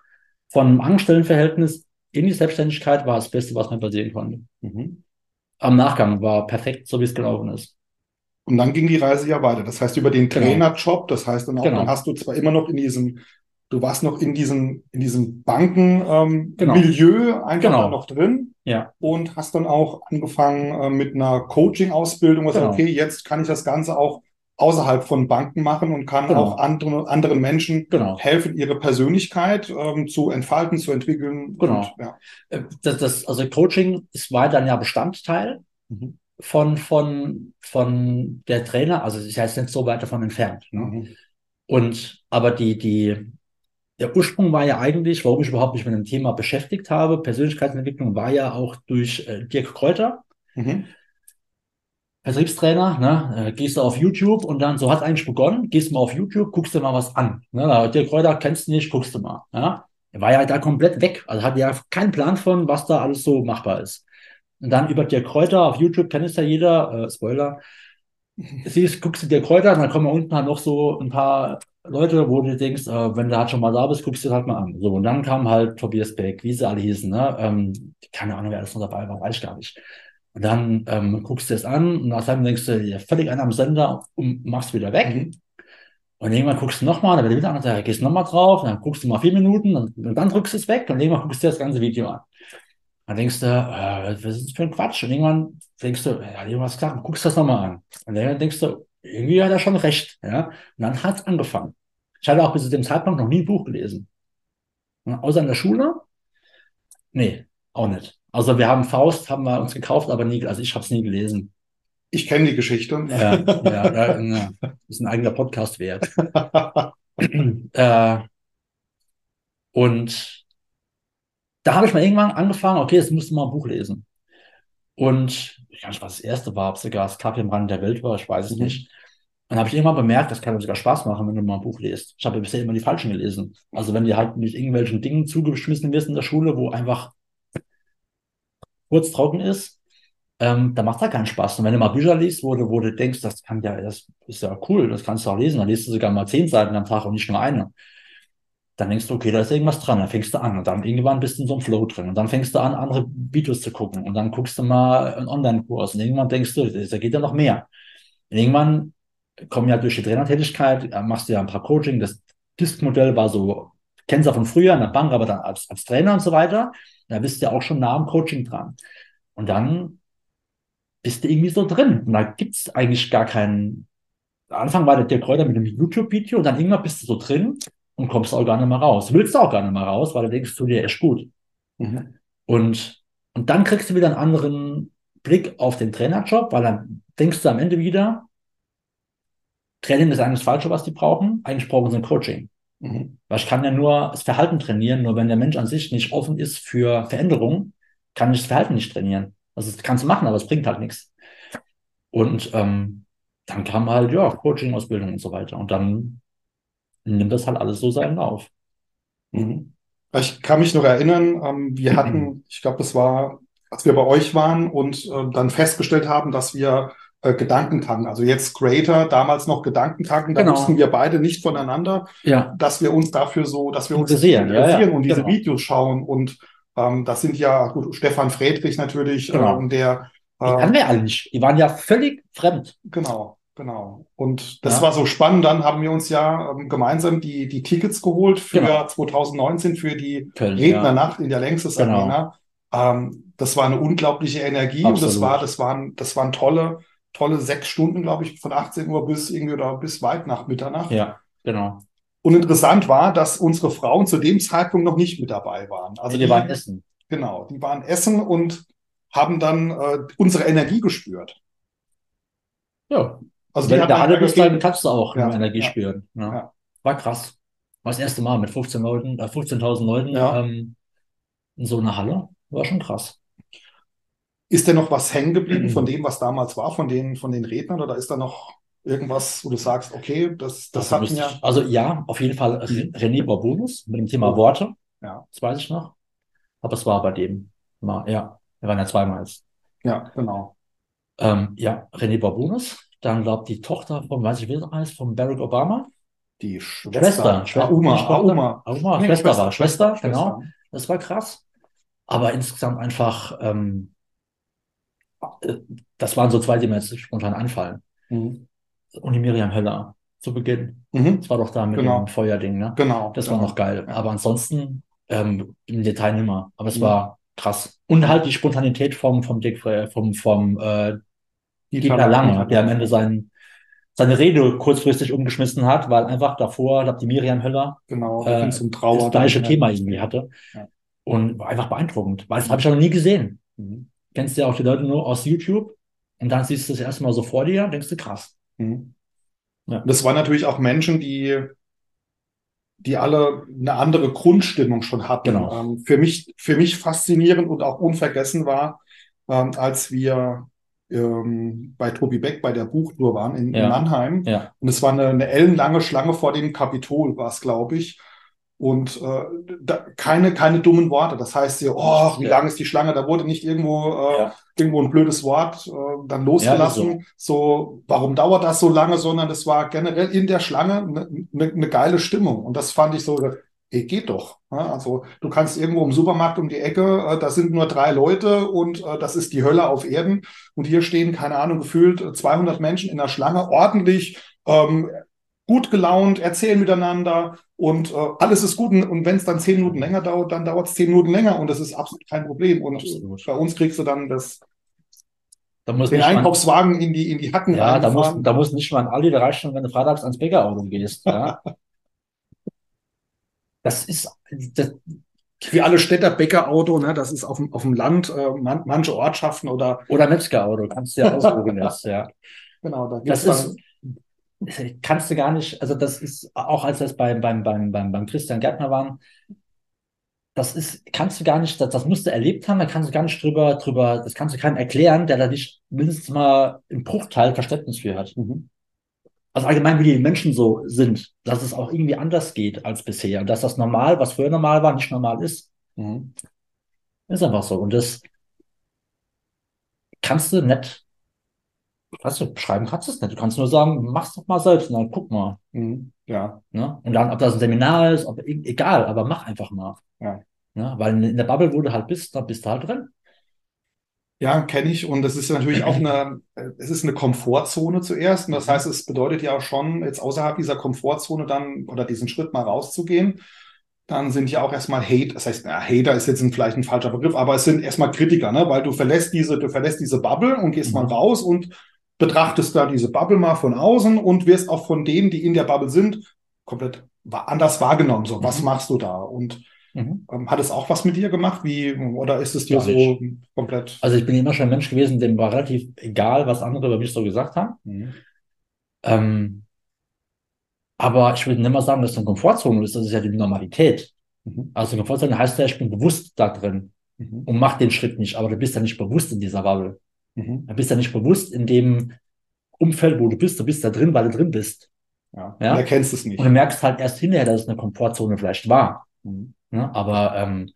von Angestelltenverhältnis in die Selbstständigkeit war das Beste, was mir passieren konnte. Mhm. Am Nachgang war perfekt, so wie es gelaufen ist.
Und dann ging die Reise ja weiter. Das heißt, über den genau. Trainerjob, das heißt dann auch, genau. dann hast du zwar immer noch in diesem, du warst noch in diesem, in diesem Banken-Milieu ähm, genau. einfach genau. noch drin.
Ja.
Und hast dann auch angefangen äh, mit einer Coaching-Ausbildung, was genau. okay, jetzt kann ich das Ganze auch außerhalb von Banken machen und kann genau. auch andere, anderen Menschen genau. helfen, ihre Persönlichkeit ähm, zu entfalten, zu entwickeln.
Genau. Und, ja. Äh, das, das, also Coaching ist weiterhin ja Bestandteil mhm. von, von, von der Trainer, also ich heißt nicht so weit davon entfernt. Ne? Mhm. Und aber die, die, der Ursprung war ja eigentlich, warum ich überhaupt mich mit dem Thema beschäftigt habe, Persönlichkeitsentwicklung war ja auch durch äh, Dirk Kräuter. Mhm. Vertriebstrainer, ne, äh, gehst du auf YouTube und dann, so hat eigentlich begonnen, gehst mal auf YouTube, guckst dir mal was an. Ne, der Kräuter kennst du nicht, guckst du mal. Ja. Er war ja da komplett weg, also hat ja keinen Plan von, was da alles so machbar ist. Und dann über der Kräuter auf YouTube kennt es ja jeder, äh, Spoiler, siehst, guckst du dir Kräuter, dann kommen unten halt noch so ein paar Leute, wo du denkst, äh, wenn du halt schon mal da bist, guckst du dir halt mal an. So, und dann kam halt Tobias Beck, wie sie alle hießen, ne? Ähm, keine Ahnung, wer alles noch dabei war, weiß ich gar nicht. Und dann ähm, guckst du es an und nach einem denkst du, ja, völlig an am Sender und machst wieder weg. Mhm. Und irgendwann guckst du nochmal, dann wird wieder an, dann gehst du nochmal drauf, dann guckst du mal vier Minuten und, und dann drückst du es weg und irgendwann guckst du dir das ganze Video an. Dann denkst du, äh, was ist das für ein Quatsch? Und irgendwann denkst du, ja, irgendwas klar, guckst das nochmal an. Und dann denkst du, irgendwie hat er schon recht. Ja? Und dann hat es angefangen. Ich hatte auch bis zu dem Zeitpunkt noch nie ein Buch gelesen. außer in der Schule? Nee, auch nicht. Also wir haben Faust, haben wir uns gekauft, aber nie, also ich habe es nie gelesen.
Ich kenne die Geschichte.
Ja, ja, ja, ist ein eigener Podcast wert. äh, und da habe ich mal irgendwann angefangen, okay, jetzt musst du mal ein Buch lesen. Und ich weiß nicht, was das erste war, ob es sogar das Kaffee im Rand der Welt war, ich weiß es mhm. nicht. Dann habe ich irgendwann bemerkt, das kann sogar Spaß machen, wenn du mal ein Buch liest. Ich habe bisher immer die falschen gelesen. Also wenn dir halt mit irgendwelchen Dingen zugeschmissen wirst in der Schule, wo einfach kurz trocken ist, ähm, da macht er keinen Spaß. Und wenn du mal Bücher liest, wo du, wo du denkst, das kann ja, das ist ja cool, das kannst du auch lesen, dann liest du sogar mal zehn Seiten am Tag und nicht nur eine. Dann denkst du, okay, da ist irgendwas dran, dann fängst du an und dann irgendwann bist du in so einem Flow drin und dann fängst du an, andere Videos zu gucken und dann guckst du mal einen Online-Kurs und irgendwann denkst du, da geht ja noch mehr. Und irgendwann kommen ja durch die Trainertätigkeit, äh, machst du ja ein paar Coaching, das Disk-Modell war so, kennst du von früher in der Bank, aber dann als, als Trainer und so weiter. Da bist du ja auch schon nah am Coaching dran. Und dann bist du irgendwie so drin. Und da gibt es eigentlich gar keinen. Anfang war der Dirk Kräuter mit einem YouTube-Video und dann irgendwann bist du so drin und kommst auch gar nicht mehr raus. Willst du auch gar nicht mehr raus, weil du denkst du dir echt gut. Mhm. Und, und dann kriegst du wieder einen anderen Blick auf den Trainerjob, weil dann denkst du am Ende wieder, Training ist eigentlich das Falsche, was die brauchen. Eigentlich brauchen sie ein Coaching. Mhm. Weil ich kann ja nur das Verhalten trainieren, nur wenn der Mensch an sich nicht offen ist für Veränderungen, kann ich das Verhalten nicht trainieren. Also das kannst du machen, aber es bringt halt nichts. Und ähm, dann kam halt, ja, Coaching-Ausbildung und so weiter. Und dann nimmt das halt alles so seinen Lauf.
Mhm. Ich kann mich noch erinnern, ähm, wir hatten, ich glaube, das war, als wir bei euch waren und äh, dann festgestellt haben, dass wir äh, Gedankentanken, also jetzt Creator, damals noch Gedankentanken, da
Genau.
wussten wir beide nicht voneinander,
Ja,
dass wir uns dafür so, dass wir uns
Interessieren, ja,
interessieren
ja,
und diese
genau.
Videos schauen und ähm, das sind ja gut, Stefan Friedrich natürlich,
Genau.
ähm, der
die
äh,
kannten wir alle nicht. Die waren ja völlig fremd.
Genau, genau. Und das
Ja.
war so spannend. Dann haben wir uns ja ähm, gemeinsam die, die Tickets geholt für
Genau.
2019 für die
Köln,
Rednernacht in der Längstes
Genau.
Arena. Ähm, das war eine unglaubliche Energie und das
Absolut.
war, das waren, das waren tolle, tolle sechs Stunden, glaube ich, von 18 Uhr bis irgendwie oder bis weit nach Mitternacht.
Ja, ja genau.
Und interessant war, dass unsere Frauen zu dem Zeitpunkt noch nicht mit dabei waren. Also
die waren essen.
genau, die waren essen und haben dann äh, unsere Energie gespürt.
Ja,
Also
wenn der alle
einfach
bist, dann kannst du auch
Ja,
Energie
ja,
spüren. Ja.
ja.
War krass. War das erste Mal mit 15 Leuten, äh, 15.000 Leuten
Ja.
ähm, in so einer Halle. War schon krass.
Ist denn noch was hängen geblieben
Mhm.
von dem, was damals war, von den, von den Rednern? Oder ist da noch irgendwas, wo du sagst, okay, das, das
Also
hatten
müsste
ja.
ich- Also ja, auf jeden Fall
Mhm.
René Bourbonus mit dem Thema
Oh.
Worte.
Ja.
Das weiß ich noch. Aber es war bei dem mal, ja, wir waren ja zweimal.
Ja, genau.
Ähm, ja, René Bourbonus. Dann glaubt die Tochter von, weiß ich, wie das heißt, von Barack Obama.
Die Schwester.
Schwester. Schwester. Tochter.
Auma.
Auma,
Nee,
Schwester war. Schwester, genau.
Schwester.
Das war krass. Aber insgesamt einfach, ähm, äh, das waren so zwei, die mir jetzt spontan einfallen.
Mhm.
Und die Miriam Höller zu Beginn.
Mhm.
Das war doch da mit
Genau.
dem Feuerding, ne?
Genau.
Das
genau.
war noch geil. Aber ansonsten ähm, im Detail nimmer. Aber es
Mhm.
war krass. Und halt die Spontanität vom, vom Dick, äh, vom, vom äh, Dieter Lange, der am Ende sein, seine Rede kurzfristig umgeschmissen hat, weil einfach davor, ich glaube, die Miriam Höller
Genau,
äh,
zum Trauer.
das gleiche
dann,
Thema
ja.
irgendwie hatte.
Ja.
Und war einfach beeindruckend, weil das habe ich noch nie gesehen.
Mhm.
Kennst du ja auch die Leute nur aus YouTube und dann siehst du das erste Mal so vor dir und denkst du, krass.
Mhm.
Ja.
Das waren natürlich auch Menschen, die, die alle eine andere Grundstimmung schon hatten.
Genau.
Ähm, für mich, für mich faszinierend und auch unvergessen war, ähm, als wir ähm, bei Tobi Beck bei der Buchtour waren in, in
Ja.
Mannheim.
Ja,
Und es war eine, eine ellenlange Schlange vor dem Kapitol, war es, glaube ich. Und äh, da, keine, keine dummen Worte. Das heißt hier, oh, wie
Ja.
lang ist die Schlange? Da wurde nicht irgendwo, äh,
Ja.
irgendwo ein blödes Wort äh, dann losgelassen. so. warum dauert das so lange? Sondern es war generell in der Schlange eine ne, ne geile Stimmung. Und das fand ich so, ey, geht doch. Also du kannst irgendwo im Supermarkt um die Ecke, äh, da sind nur drei Leute und äh, das ist die Hölle auf Erden. Und hier stehen, keine Ahnung, gefühlt äh, 200 Menschen in der Schlange, ordentlich, ähm, gut gelaunt, erzählen miteinander und äh, alles ist gut. Und, wenn es dann zehn Minuten länger dauert, dann dauert es zehn Minuten länger und das ist absolut kein Problem. Und
Absolut.
bei uns kriegst du dann das,
da muss
den Einkaufswagen in die, in die Hacken
ja, da muss, da muss nicht mal da reicht schon, wenn du freitags ans Bäckerauto gehst. Ja. Das ist, das,
Wie alle Städter Bäckerauto, ne, das ist auf dem, auf dem Land, äh, man, manche Ortschaften oder
oder Metzgerauto, kannst du ja ausprobieren jetzt, ja.
genau, da gibt's
Das ist, kannst du gar nicht, also das ist, auch als wir es beim, beim, beim, beim, beim Christian Gärtner waren, das ist, kannst du gar nicht, das, das musst du erlebt haben, da kannst du gar nicht drüber, drüber, das kannst du keinem erklären, der da nicht mindestens mal im Bruchteil Verständnis für hat.
Mhm.
Also allgemein, wie die Menschen so sind, dass es auch irgendwie anders geht als bisher und dass das normal, was früher normal war, nicht normal ist.
Mhm.
Ist einfach so. Und das kannst du nicht, weißt du, beschreiben kannst du es nicht. Du kannst nur sagen, mach's doch mal selbst und dann guck mal.
Mhm. Ja,
Ne? Und dann, ob das ein Seminar ist, ob, e- egal, aber mach einfach mal.
Ja.
Ne? Weil in der Bubble, wo du halt bist, da bist du halt drin.
Ja, kenne ich und das ist natürlich auch eine, es ist eine Komfortzone zuerst und das heißt, es bedeutet ja auch schon, jetzt außerhalb dieser Komfortzone dann oder diesen Schritt mal rauszugehen, dann sind ja auch erstmal Hate, das heißt, na, Hater ist jetzt ein, vielleicht ein falscher Begriff, aber es sind erstmal Kritiker, ne? weil du verlässt diese, du verlässt diese Bubble und gehst
Mhm.
mal raus und betrachtest da diese Bubble mal von außen und wirst auch von denen, die in der Bubble sind, komplett anders wahrgenommen. So, was
Mhm.
machst du da? Und
Mhm.
ähm, hat es auch was mit dir gemacht? Wie, oder ist es dir
Gar
so
nicht.
komplett?
Also ich bin immer schon ein Mensch gewesen, dem war relativ egal, was andere über mich so gesagt haben.
Mhm.
Ähm, aber ich würde nicht mal sagen, dass es eine Komfortzone ist, das ist ja die Normalität.
Mhm.
Also Komfortzone heißt ja, ich bin bewusst da drin. mhm. und mach den Schritt nicht, aber du bist ja nicht bewusst in dieser Bubble.
Mhm.
Du bist ja nicht bewusst in dem Umfeld, wo du bist. Du bist da drin, weil du drin bist.
Ja.
Ja?
Und erkennst es nicht.
Und du merkst halt erst hinterher, dass es eine Komfortzone vielleicht war.
Mhm.
Ne? Aber ähm,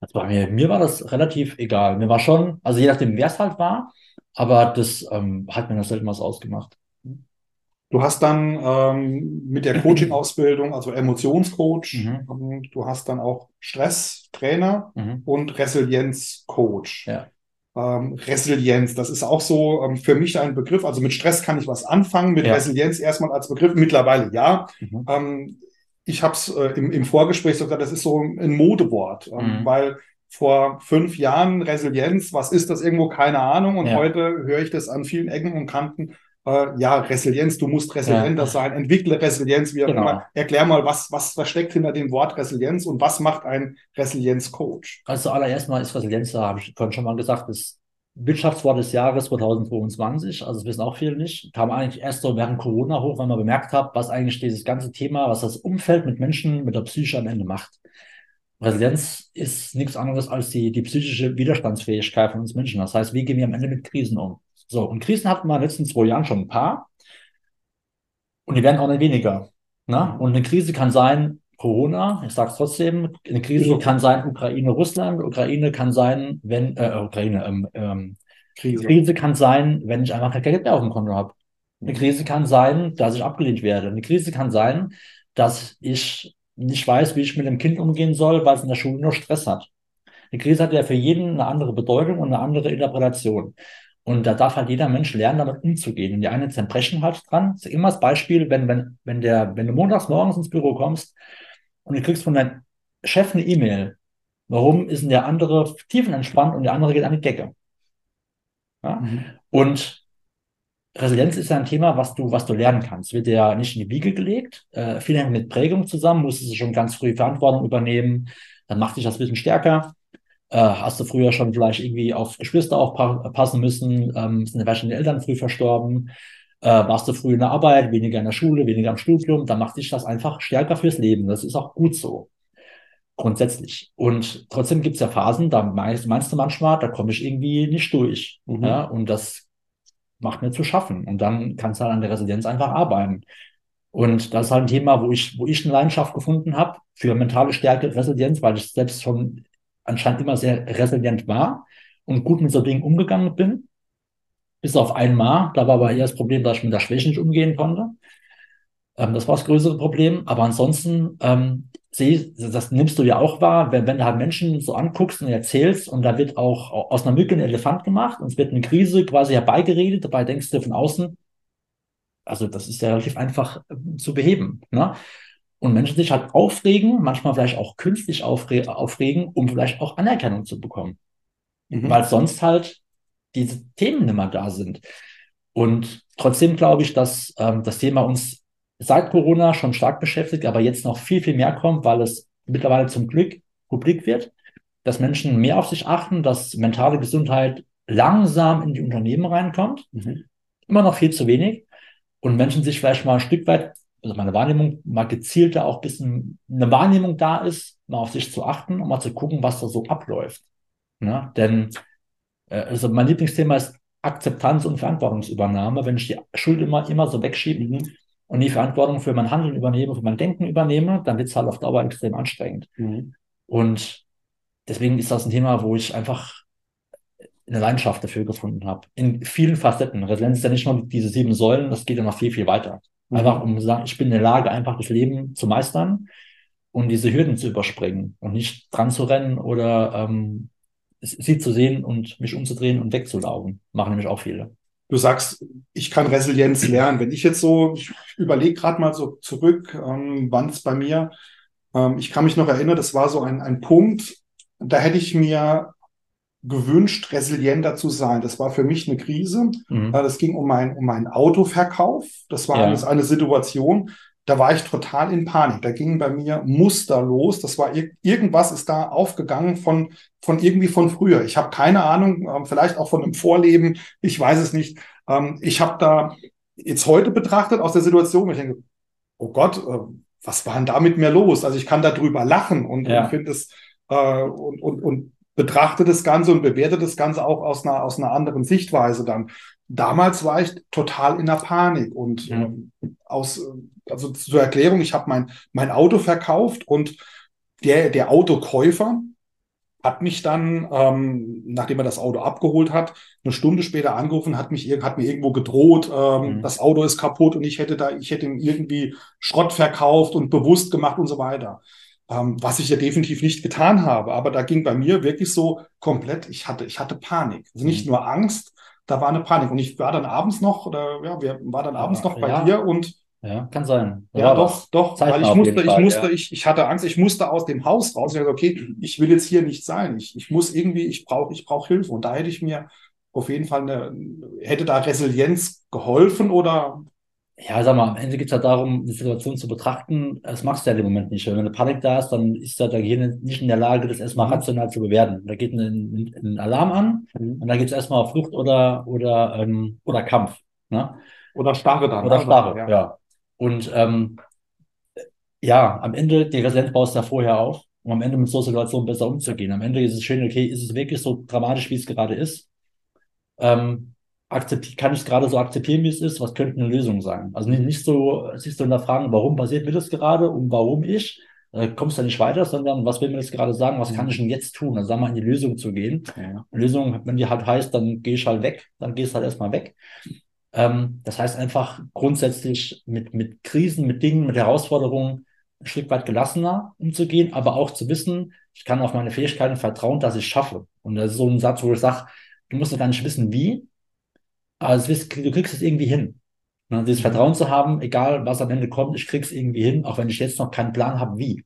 das war mir, mir war das relativ egal. Mir war schon, also je nachdem, wer es halt war, aber das ähm, hat mir das selten was ausgemacht.
Du hast dann ähm, mit der Coaching-Ausbildung, also Emotionscoach,
Mhm.
ähm, du hast dann auch Stresstrainer
Mhm.
und Resilienzcoach.
Ja.
Ähm, Resilienz, das ist auch so ähm, für mich ein Begriff. Also mit Stress kann ich was anfangen, mit
Ja.
Resilienz erstmal als Begriff. Mittlerweile ja.
Mhm.
Ich habe es äh, im, im Vorgespräch so gesagt, das ist so ein Modewort, ähm,
Mhm.
weil vor fünf Jahren Resilienz, was ist das irgendwo? Keine Ahnung. Und
Ja.
heute höre ich das an vielen Ecken und Kanten. Äh, ja, Resilienz, du musst resilienter
Ja.
sein, entwickle Resilienz, wie auch
Genau.
immer. Erklär mal, was, was versteckt hinter dem Wort Resilienz und was macht ein Resilienzcoach?
Also zuallererst mal ist Resilienz, da habe ich vorhin schon mal gesagt, das Wirtschaftswort des Jahres 2022. Also das wissen auch viele nicht. Kam eigentlich erst so während Corona hoch, weil man bemerkt hat, was eigentlich dieses ganze Thema, was das Umfeld mit Menschen, mit der Psyche am Ende macht. Resilienz ist nichts anderes als die, die psychische Widerstandsfähigkeit von uns Menschen. Das heißt, wie gehen wir am Ende mit Krisen um? So, und Krisen hatten wir in den letzten zwei Jahren schon ein paar. Und die werden auch nicht weniger. Ne? Und eine Krise kann sein, Corona, ich sage es trotzdem, eine Krise kann sein Ukraine, Russland, Ukraine kann sein, wenn, äh, Ukraine, ähm, ähm,
Krise.
Krise kann sein, wenn ich einfach kein Geld mehr auf dem Konto habe. Eine Krise kann sein, dass ich abgelehnt werde. Eine Krise kann sein, dass ich nicht weiß, wie ich mit dem Kind umgehen soll, weil es in der Schule nur Stress hat. Eine Krise hat ja für jeden eine andere Bedeutung und eine andere Interpretation. Und da darf halt jeder Mensch lernen, damit umzugehen. Und die einen zerbrechen halt dran. Das ist immer das Beispiel, wenn, wenn, wenn der, wenn du montags morgens ins Büro kommst und du kriegst von deinem Chef eine E-Mail. Warum ist denn der andere tiefenentspannt und der andere geht an die Decke? Ja?
Mhm.
Und Resilienz ist ja ein Thema, was du, was du lernen kannst. Wird dir ja nicht in die Wiege gelegt. Äh, viel hängt mit Prägung zusammen, musstest du schon ganz früh Verantwortung übernehmen. Dann macht dich das ein bisschen stärker. Äh, hast du früher schon vielleicht irgendwie auf Geschwister aufpassen müssen? Ähm, sind vielleicht deine Eltern früh verstorben? Äh, warst du früh in der Arbeit, weniger in der Schule, weniger im Studium? Dann macht dich das einfach stärker fürs Leben. Das ist auch gut so. Grundsätzlich. Und trotzdem gibt es ja Phasen, da meinst, meinst du manchmal, da komme ich irgendwie nicht durch.
Mhm.
Ja, und das macht mir zu schaffen. Und dann kannst du halt an der Resilienz einfach arbeiten. Und das ist halt ein Thema, wo ich, wo ich eine Leidenschaft gefunden habe für mentale Stärke, Resilienz, weil ich selbst schon anscheinend immer sehr resilient war und gut mit so Dingen umgegangen bin. Bis auf einmal. Da war aber eher das Problem, dass ich mit der Schwäche nicht umgehen konnte. Ähm, das war das größere Problem. Aber ansonsten ähm, sehe, das nimmst du ja auch wahr, wenn, wenn du halt Menschen so anguckst und erzählst und da wird auch aus einer Mücke ein Elefant gemacht und es wird eine Krise quasi herbeigeredet, dabei denkst du von außen, also das ist ja relativ einfach äh, zu beheben. Ne? Und Menschen sich halt aufregen, manchmal vielleicht auch künstlich aufre aufregen, um vielleicht auch Anerkennung zu bekommen.
Mhm.
Weil sonst halt diese Themen nicht mehr da sind. Und trotzdem glaube ich, dass ähm, das Thema uns seit Corona schon stark beschäftigt, aber jetzt noch viel, viel mehr kommt, weil es mittlerweile zum Glück publik wird, dass Menschen mehr auf sich achten, dass mentale Gesundheit langsam in die Unternehmen reinkommt.
Mhm.
Immer noch viel zu wenig. Und Menschen sich vielleicht mal ein Stück weit, also meine Wahrnehmung, mal gezielter auch ein bisschen eine Wahrnehmung da ist, mal auf sich zu achten und mal zu gucken, was da so abläuft. Ne? Denn also mein Lieblingsthema ist Akzeptanz und Verantwortungsübernahme. Wenn ich die Schuld immer, immer so wegschiebe
Mhm.
und die Verantwortung für mein Handeln übernehme, für mein Denken übernehme, dann wird es halt auf Dauer extrem anstrengend.
Mhm.
Und deswegen ist das ein Thema, wo ich einfach eine Leidenschaft dafür gefunden habe. In vielen Facetten. Resilienz ist ja nicht nur diese sieben Säulen, das geht ja noch viel, viel weiter. Einfach um zu sagen, ich bin in der Lage, einfach das Leben zu meistern und diese Hürden zu überspringen und nicht dran zu rennen oder ähm, sie zu sehen und mich umzudrehen und wegzulaufen. Machen nämlich auch viele.
Du sagst, ich kann Resilienz lernen. Wenn ich jetzt so, ich überlege gerade mal so zurück, ähm, wann es bei mir, ähm, ich kann mich noch erinnern, das war so ein, ein Punkt, da hätte ich mir gewünscht, resilienter zu sein. Das war für mich eine Krise.
Mhm.
Das ging um mein, um meinen Autoverkauf. Das war
Ja.
eine, eine Situation, da war ich total in Panik. Da gingen bei mir Muster los. Das war ir irgendwas ist da aufgegangen von, von irgendwie von früher. Ich habe keine Ahnung, ähm, vielleicht auch von einem Vorleben. Ich weiß es nicht. Ähm, ich habe da jetzt heute betrachtet aus der Situation, wo ich denke, oh Gott, äh, was war denn da mit mir los? Also ich kann darüber lachen und,
Ja.
und finde es äh, und, und, und betrachte das Ganze und bewerte das Ganze auch aus einer, aus einer anderen Sichtweise dann. Damals war ich total in der Panik und
Ja.
ähm, aus, also zur Erklärung, ich habe mein, mein Auto verkauft und der, der Autokäufer hat mich dann, ähm, nachdem er das Auto abgeholt hat, eine Stunde später angerufen, hat mich hat mir irgendwo gedroht, ähm,
Mhm.
das Auto ist kaputt und ich hätte da, ich hätte ihm irgendwie Schrott verkauft und bewusst gemacht und so weiter. Ähm, was ich ja definitiv nicht getan habe. Aber da ging bei mir wirklich so komplett, ich hatte, ich hatte Panik. Also nicht
Mhm.
nur Angst, da war eine Panik. Und ich war dann abends noch, oder ja, wir waren dann abends noch bei
Ja.
dir und
Ja, kann sein. Da
ja, doch, doch, weil ich musste,
jeden
ich
Fall,
musste,
ja.
ich, ich hatte Angst, ich musste aus dem Haus raus. Ich gesagt, okay, ich will jetzt hier nicht sein. Ich, ich muss irgendwie, ich brauche, ich brauche Hilfe. Und da hätte ich mir auf jeden Fall eine, hätte da Resilienz geholfen oder
Ja, sag mal, am Ende geht es ja darum, die Situation zu betrachten. Das machst du ja im Moment nicht. Wenn eine Panik da ist, dann ist ja der Gehirn nicht in der Lage, das erstmal
Mhm.
rational zu bewerten. Da geht ein, ein, Alarm an und dann geht es erstmal auf Flucht oder, oder, ähm, oder Kampf. Ne?
oder starre dann.
Oder
ne?
Starre,
Ja.
ja. Und ähm, ja, am Ende, die Resilienz baust du ja vorher auf, um am Ende mit so Situationen besser umzugehen. Am Ende ist es schön, okay, ist es wirklich so dramatisch, wie es gerade ist? Ähm, kann ich es gerade so akzeptieren, wie es ist? Was könnte eine Lösung sein? Also nicht, nicht so, sich so hinterfragen, warum passiert mir das gerade und warum ich? Da kommst du ja nicht weiter, sondern was will mir das gerade sagen? Was kann ich denn jetzt tun? Also sag mal, in die Lösung zu gehen.
Ja.
Lösung, wenn die halt heißt, dann gehe ich halt weg, dann gehst halt erstmal weg. Ähm, das heißt einfach grundsätzlich mit, mit Krisen, mit Dingen, mit Herausforderungen ein Stück weit gelassener umzugehen, aber auch zu wissen, ich kann auf meine Fähigkeiten vertrauen, dass ich es schaffe. Und das ist so ein Satz, wo ich sage, du musst noch gar nicht wissen, wie, aber du kriegst es irgendwie hin. Ne, dieses Vertrauen zu haben, egal was am Ende kommt, ich krieg's irgendwie hin, auch wenn ich jetzt noch keinen Plan habe, wie.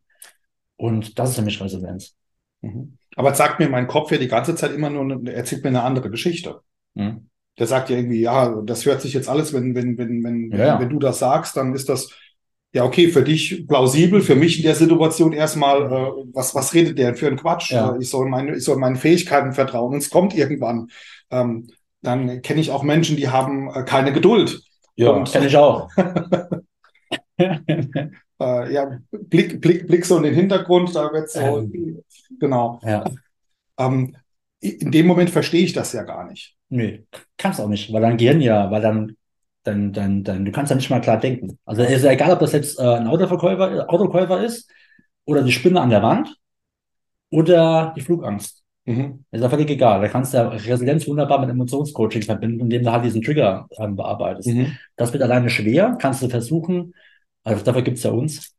Und das ist für mich Resilienz.
Mhm. Aber sagt mir mein Kopf ja die ganze Zeit immer nur, er erzählt mir eine andere Geschichte.
Mhm.
Der sagt ja irgendwie, ja, das hört sich jetzt alles, wenn, wenn, wenn, wenn,
Ja,
wenn du das sagst, dann ist das ja okay für dich plausibel, für mich in der Situation erstmal, äh, was, was redet der für ein Quatsch?
Ja.
Äh, Ich soll meine, ich soll meinen Fähigkeiten vertrauen und es kommt irgendwann. Ähm, dann kenne ich auch Menschen, die haben äh, keine Geduld.
Ja, kenne ich auch.
Äh, ja, Blick, Blick, Blick so in den Hintergrund, da wird so,
Ähm.
genau.
ja.
Ähm, in dem Moment verstehe ich das ja gar nicht.
Nee, kannst auch nicht, weil dein Gehirn ja, weil dann, dann, dann, dann, du kannst ja nicht mal klar denken. Also es ist ja egal, ob das jetzt äh, ein Autoverkäufer, Autokäufer ist oder die Spinne an der Wand oder die Flugangst.
Mhm.
Ist ja völlig egal. Da kannst du ja Resilienz wunderbar mit Emotionscoaching verbinden, indem du halt diesen Trigger ähm, bearbeitest.
Mhm.
Das wird alleine schwer, kannst du versuchen, also dafür gibt's ja uns,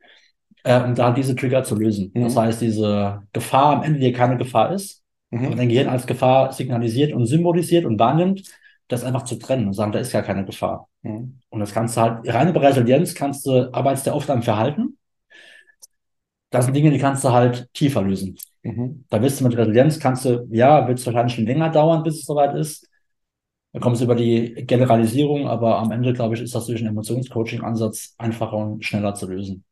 äh, um da diese Trigger zu lösen.
Mhm.
Das heißt, diese Gefahr am Ende, die keine Gefahr ist, und
Mhm.
dein Gehirn als Gefahr signalisiert und symbolisiert und wahrnimmt, das einfach zu trennen und sagen, da ist gar keine Gefahr.
Mhm.
Und das kannst du halt, reine bei Resilienz kannst du, arbeitest du oft am Verhalten. Das sind Dinge, die kannst du halt tiefer lösen.
Mhm.
Da wirst du mit Resilienz, kannst du, ja, wird es wahrscheinlich schon länger dauern, bis es soweit ist. Da kommst du über die Generalisierung, aber am Ende, glaube ich, ist das durch einen Emotionscoaching-Ansatz einfacher und schneller zu lösen.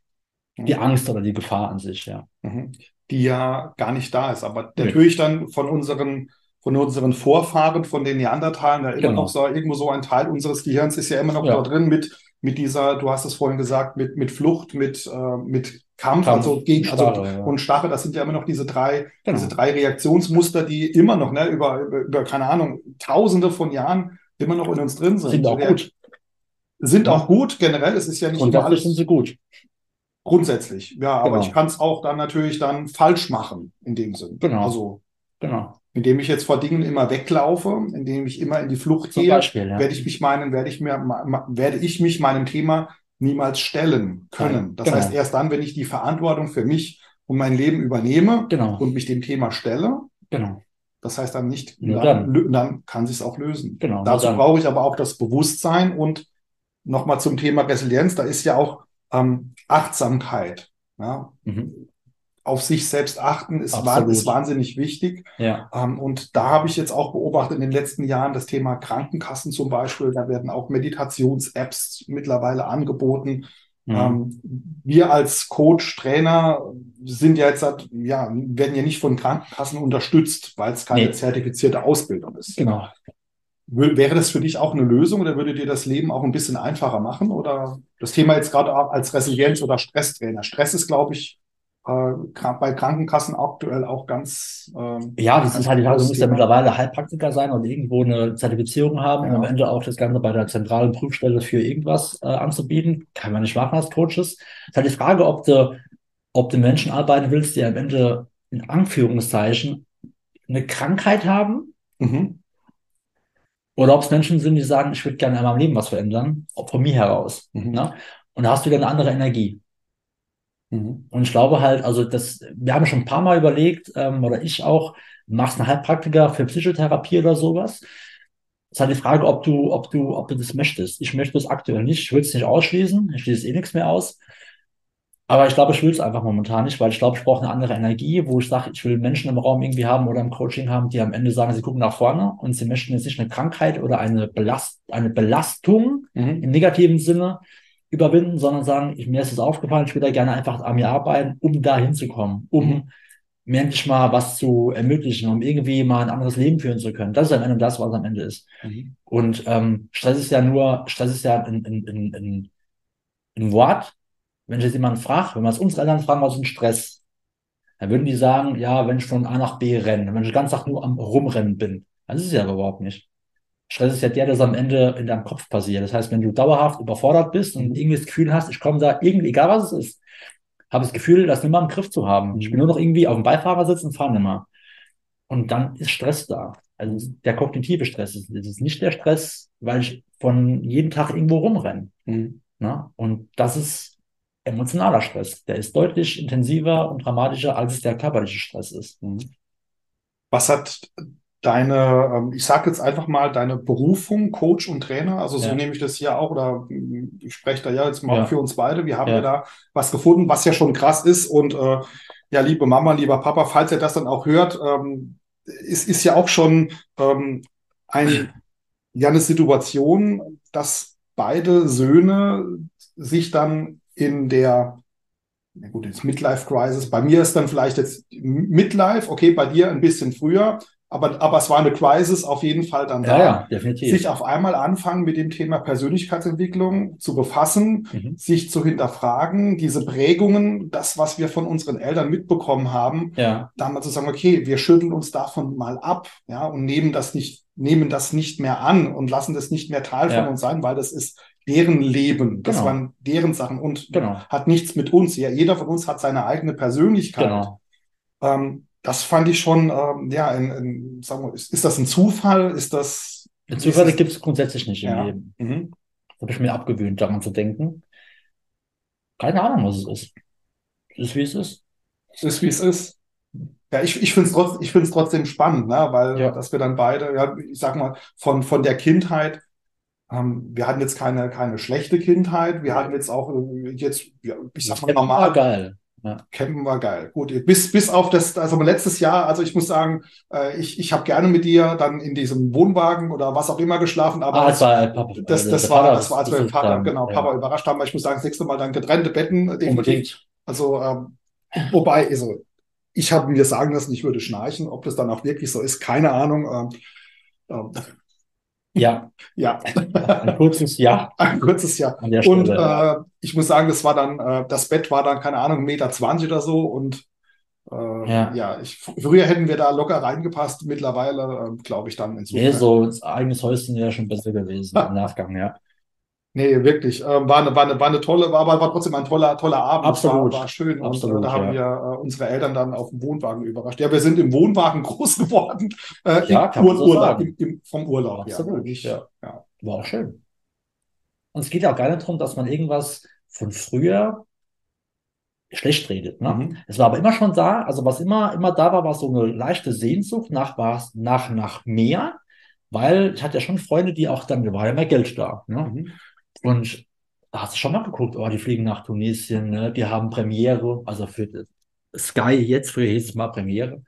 Die Angst oder die Gefahr an sich, ja.
Mhm. Die ja gar nicht da ist. Aber
Nee.
natürlich dann von unseren, von unseren Vorfahren, von den Neandertalern, da immer
Genau.
noch so, irgendwo so ein Teil unseres Gehirns ist ja immer noch
Ja.
da drin mit, mit dieser, du hast es vorhin gesagt, mit, mit Flucht, mit, äh, mit Kampf,
Kampf,
also gegen, also,
Starre, ja.
und Starre, das sind ja immer noch diese drei,
Genau.
diese drei Reaktionsmuster, die immer noch, ne, über, über, keine Ahnung, tausende von Jahren immer noch in uns drin sind.
Sind auch gut.
Sind auch gut, generell. Es ist ja nicht immer
Grundsätzlich
alles
sind sie gut.
Grundsätzlich. Ja, aber
Genau.
ich kann es auch dann natürlich dann falsch machen, in dem Sinn.
Genau.
Also,
Genau.
indem ich jetzt vor Dingen immer weglaufe, indem ich immer in die Flucht
Zum
gehe,
Beispiel, ja.
werde ich mich meinen, werde ich mir, werde ich mich meinem Thema niemals stellen können. Das
genau.
heißt, erst dann, wenn ich die Verantwortung für mich und mein Leben übernehme
Genau.
und mich dem Thema stelle,
Genau.
das heißt dann nicht, dann,
dann.
dann kann sich es auch lösen.
Genau,
Dazu brauche ich aber auch das Bewusstsein und nochmal zum Thema Resilienz, da ist ja auch ähm, Achtsamkeit. Ja?
Mhm.
Auf sich selbst achten ist, ist wahnsinnig wichtig.
Ja.
Ähm, und da habe ich jetzt auch beobachtet in den letzten Jahren das Thema Krankenkassen zum Beispiel. Da werden auch Meditations-Apps mittlerweile angeboten.
Mhm.
Ähm, wir als Coach, Trainer sind ja jetzt, ja, werden ja nicht von Krankenkassen unterstützt, weil es keine
Nee.
zertifizierte Ausbildung ist.
Genau.
Wäre das für dich auch eine Lösung oder würde dir das Leben auch ein bisschen einfacher machen? Oder das Thema jetzt gerade auch als Resilienz- oder Stresstrainer. Stress ist, glaube ich, äh, bei Krankenkassen aktuell auch ganz.
Ähm, ja, das ist halt die Frage, du musst ja mittlerweile Heilpraktiker sein und irgendwo eine Zertifizierung haben ja. und am Ende auch das Ganze bei der zentralen Prüfstelle für irgendwas äh, anzubieten. Kann man nicht machen als Coaches. Es ist halt die Frage, ob du, ob du Menschen arbeiten willst, die am Ende in Anführungszeichen eine Krankheit haben. Mhm. Oder ob es Menschen sind, die sagen, ich würde gerne in meinem Leben was verändern, auch von mir heraus. Mhm. Ne? Und da hast du wieder eine andere Energie. Mhm. Und ich glaube halt, also das, wir haben schon ein paar Mal überlegt, ähm, oder ich auch, machst einen Heilpraktiker für Psychotherapie oder sowas. Es ist halt die Frage, ob du, ob du, ob du das möchtest. Ich möchte das aktuell nicht. Ich will es nicht ausschließen. Ich schließe eh nichts mehr aus. Aber ich glaube, ich will es einfach momentan nicht, weil ich glaube, ich brauche eine andere Energie, wo ich sage, ich will Menschen im Raum irgendwie haben oder im Coaching haben, die am Ende sagen, sie gucken nach vorne und sie möchten jetzt nicht eine Krankheit oder eine, Belast eine Belastung mhm. im negativen Sinne, überwinden, sondern sagen, ich, mir ist es aufgefallen, ich will da gerne einfach an mir arbeiten, um da hinzukommen, um mhm. mir endlich mal was zu ermöglichen, um irgendwie mal ein anderes Leben führen zu können. Das ist am Ende das, was am Ende ist. Mhm. Und ähm, Stress ist ja nur, Stress ist ja ein, ein, ein, ein Wort. Wenn ich jetzt jemanden frage, wenn wir es unsere Eltern fragen, was ist ein Stress? Dann würden die sagen, ja, wenn ich von A nach B renne, wenn ich den ganzen Tag nur am Rumrennen bin. Das ist es ja überhaupt nicht. Stress ist ja der, der am Ende in deinem Kopf passiert. Das heißt, wenn du dauerhaft überfordert bist und irgendwie das Gefühl hast, ich komme da irgendwie, egal was es ist, habe das Gefühl, das nicht mehr im Griff zu haben. Ich bin nur noch irgendwie auf dem Beifahrersitz und fahre nicht mehr. Und dann ist Stress da. Also der kognitive Stress ist, ist nicht der Stress, weil ich von jedem Tag irgendwo rumrenne. Mhm. Na? Und das ist emotionaler Stress. Der ist deutlich intensiver und dramatischer, als es der körperliche Stress ist. Mhm.
Was hat deine, ähm, ich sage jetzt einfach mal, deine Berufung, Coach und Trainer, also so ja. nehme ich das hier auch, oder ich spreche da ja jetzt mal ja. für uns beide, wir haben ja. ja da was gefunden, was ja schon krass ist und äh, ja, liebe Mama, lieber Papa, falls ihr das dann auch hört, ähm, ist, ist ja auch schon ähm, ein, ja eine Situation, dass beide Söhne sich dann in der na gut, jetzt Midlife Crisis. Bei mir ist dann vielleicht jetzt Midlife, okay, bei dir ein bisschen früher, aber, aber es war eine Crisis auf jeden Fall dann da. Ja, definitiv. Sich auf einmal anfangen, mit dem Thema Persönlichkeitsentwicklung zu befassen, mhm. sich zu hinterfragen, diese Prägungen, das, was wir von unseren Eltern mitbekommen haben, ja. dann mal zu sagen, okay, wir schütteln uns davon mal ab, ja, und nehmen das nicht, nehmen das nicht mehr an und lassen das nicht mehr Teil ja. von uns sein, weil das ist deren Leben, das genau. waren deren Sachen und genau. hat nichts mit uns. Ja, jeder von uns hat seine eigene Persönlichkeit. Genau. Ähm, das fand ich schon, ähm, ja, in, in, sagen wir, ist, ist das ein Zufall? Ist das.
Zufälle gibt es grundsätzlich nicht ja. im Leben. Mhm. Das habe ich mir abgewöhnt, daran zu denken. Keine Ahnung, was es ist. Es ist, wie es ist.
Es ist, wie es ist. Ja, ich, ich finde es trotz, ich find's trotzdem spannend, ne? weil ja. dass wir dann beide, ja, ich sag mal, von, von der Kindheit, wir hatten jetzt keine, keine schlechte Kindheit, wir hatten jetzt auch äh, jetzt, ich sag mal, normal.
geil.
Ja. Campen war geil. Gut, bis, bis auf das, also letztes Jahr, also ich muss sagen, äh, ich, ich habe gerne mit dir dann in diesem Wohnwagen oder was auch immer geschlafen, aber ah, das, war, Papa, das, das, war, das war, als wir Papa, genau, ja. Papa überrascht haben, weil ich muss sagen, das nächste Mal dann getrennte Betten, definitiv. Unbedingt. Also, ähm, wobei, also, ich habe mir sagen lassen, ich würde schnarchen, ob das dann auch wirklich so ist, keine Ahnung.
Ähm, ähm, ja.
Ja.
Ein kurzes Ja.
Ein kurzes Ja. Und äh, ich muss sagen, das war dann, äh, das Bett war dann, keine Ahnung, Meter 20 oder so. Und äh, ja, ja ich, früher hätten wir da locker reingepasst. Mittlerweile, äh, glaube ich, dann
insofern. Nee, so das eigenes Häuschen wäre schon besser gewesen im Nachgang, ja.
Nee, wirklich. Ähm, war, eine, war, eine, war eine tolle, war aber war trotzdem ein toller, toller Abend.
Absolut.
War, war schön.
Und Absolut,
äh, da haben ja. wir äh, unsere Eltern dann auf dem Wohnwagen überrascht. Ja, wir sind im Wohnwagen groß geworden. Äh, ja, Ur so Urlaub, im, im, vom Urlaub.
Absolut. Ja, ja. War auch schön. Und es geht ja auch gar nicht darum, dass man irgendwas von früher schlecht redet. Ne? Mhm. Es war aber immer schon da, also was immer, immer da war, war so eine leichte Sehnsucht nach, nach, nach mehr, weil ich hatte ja schon Freunde, die auch dann, da war ja mehr Geld da. Ne? Mhm. Und da hast du schon mal geguckt, oh, die fliegen nach Tunesien, ne? die haben Premiere, also für Sky jetzt, früher hieß es mal Premiere.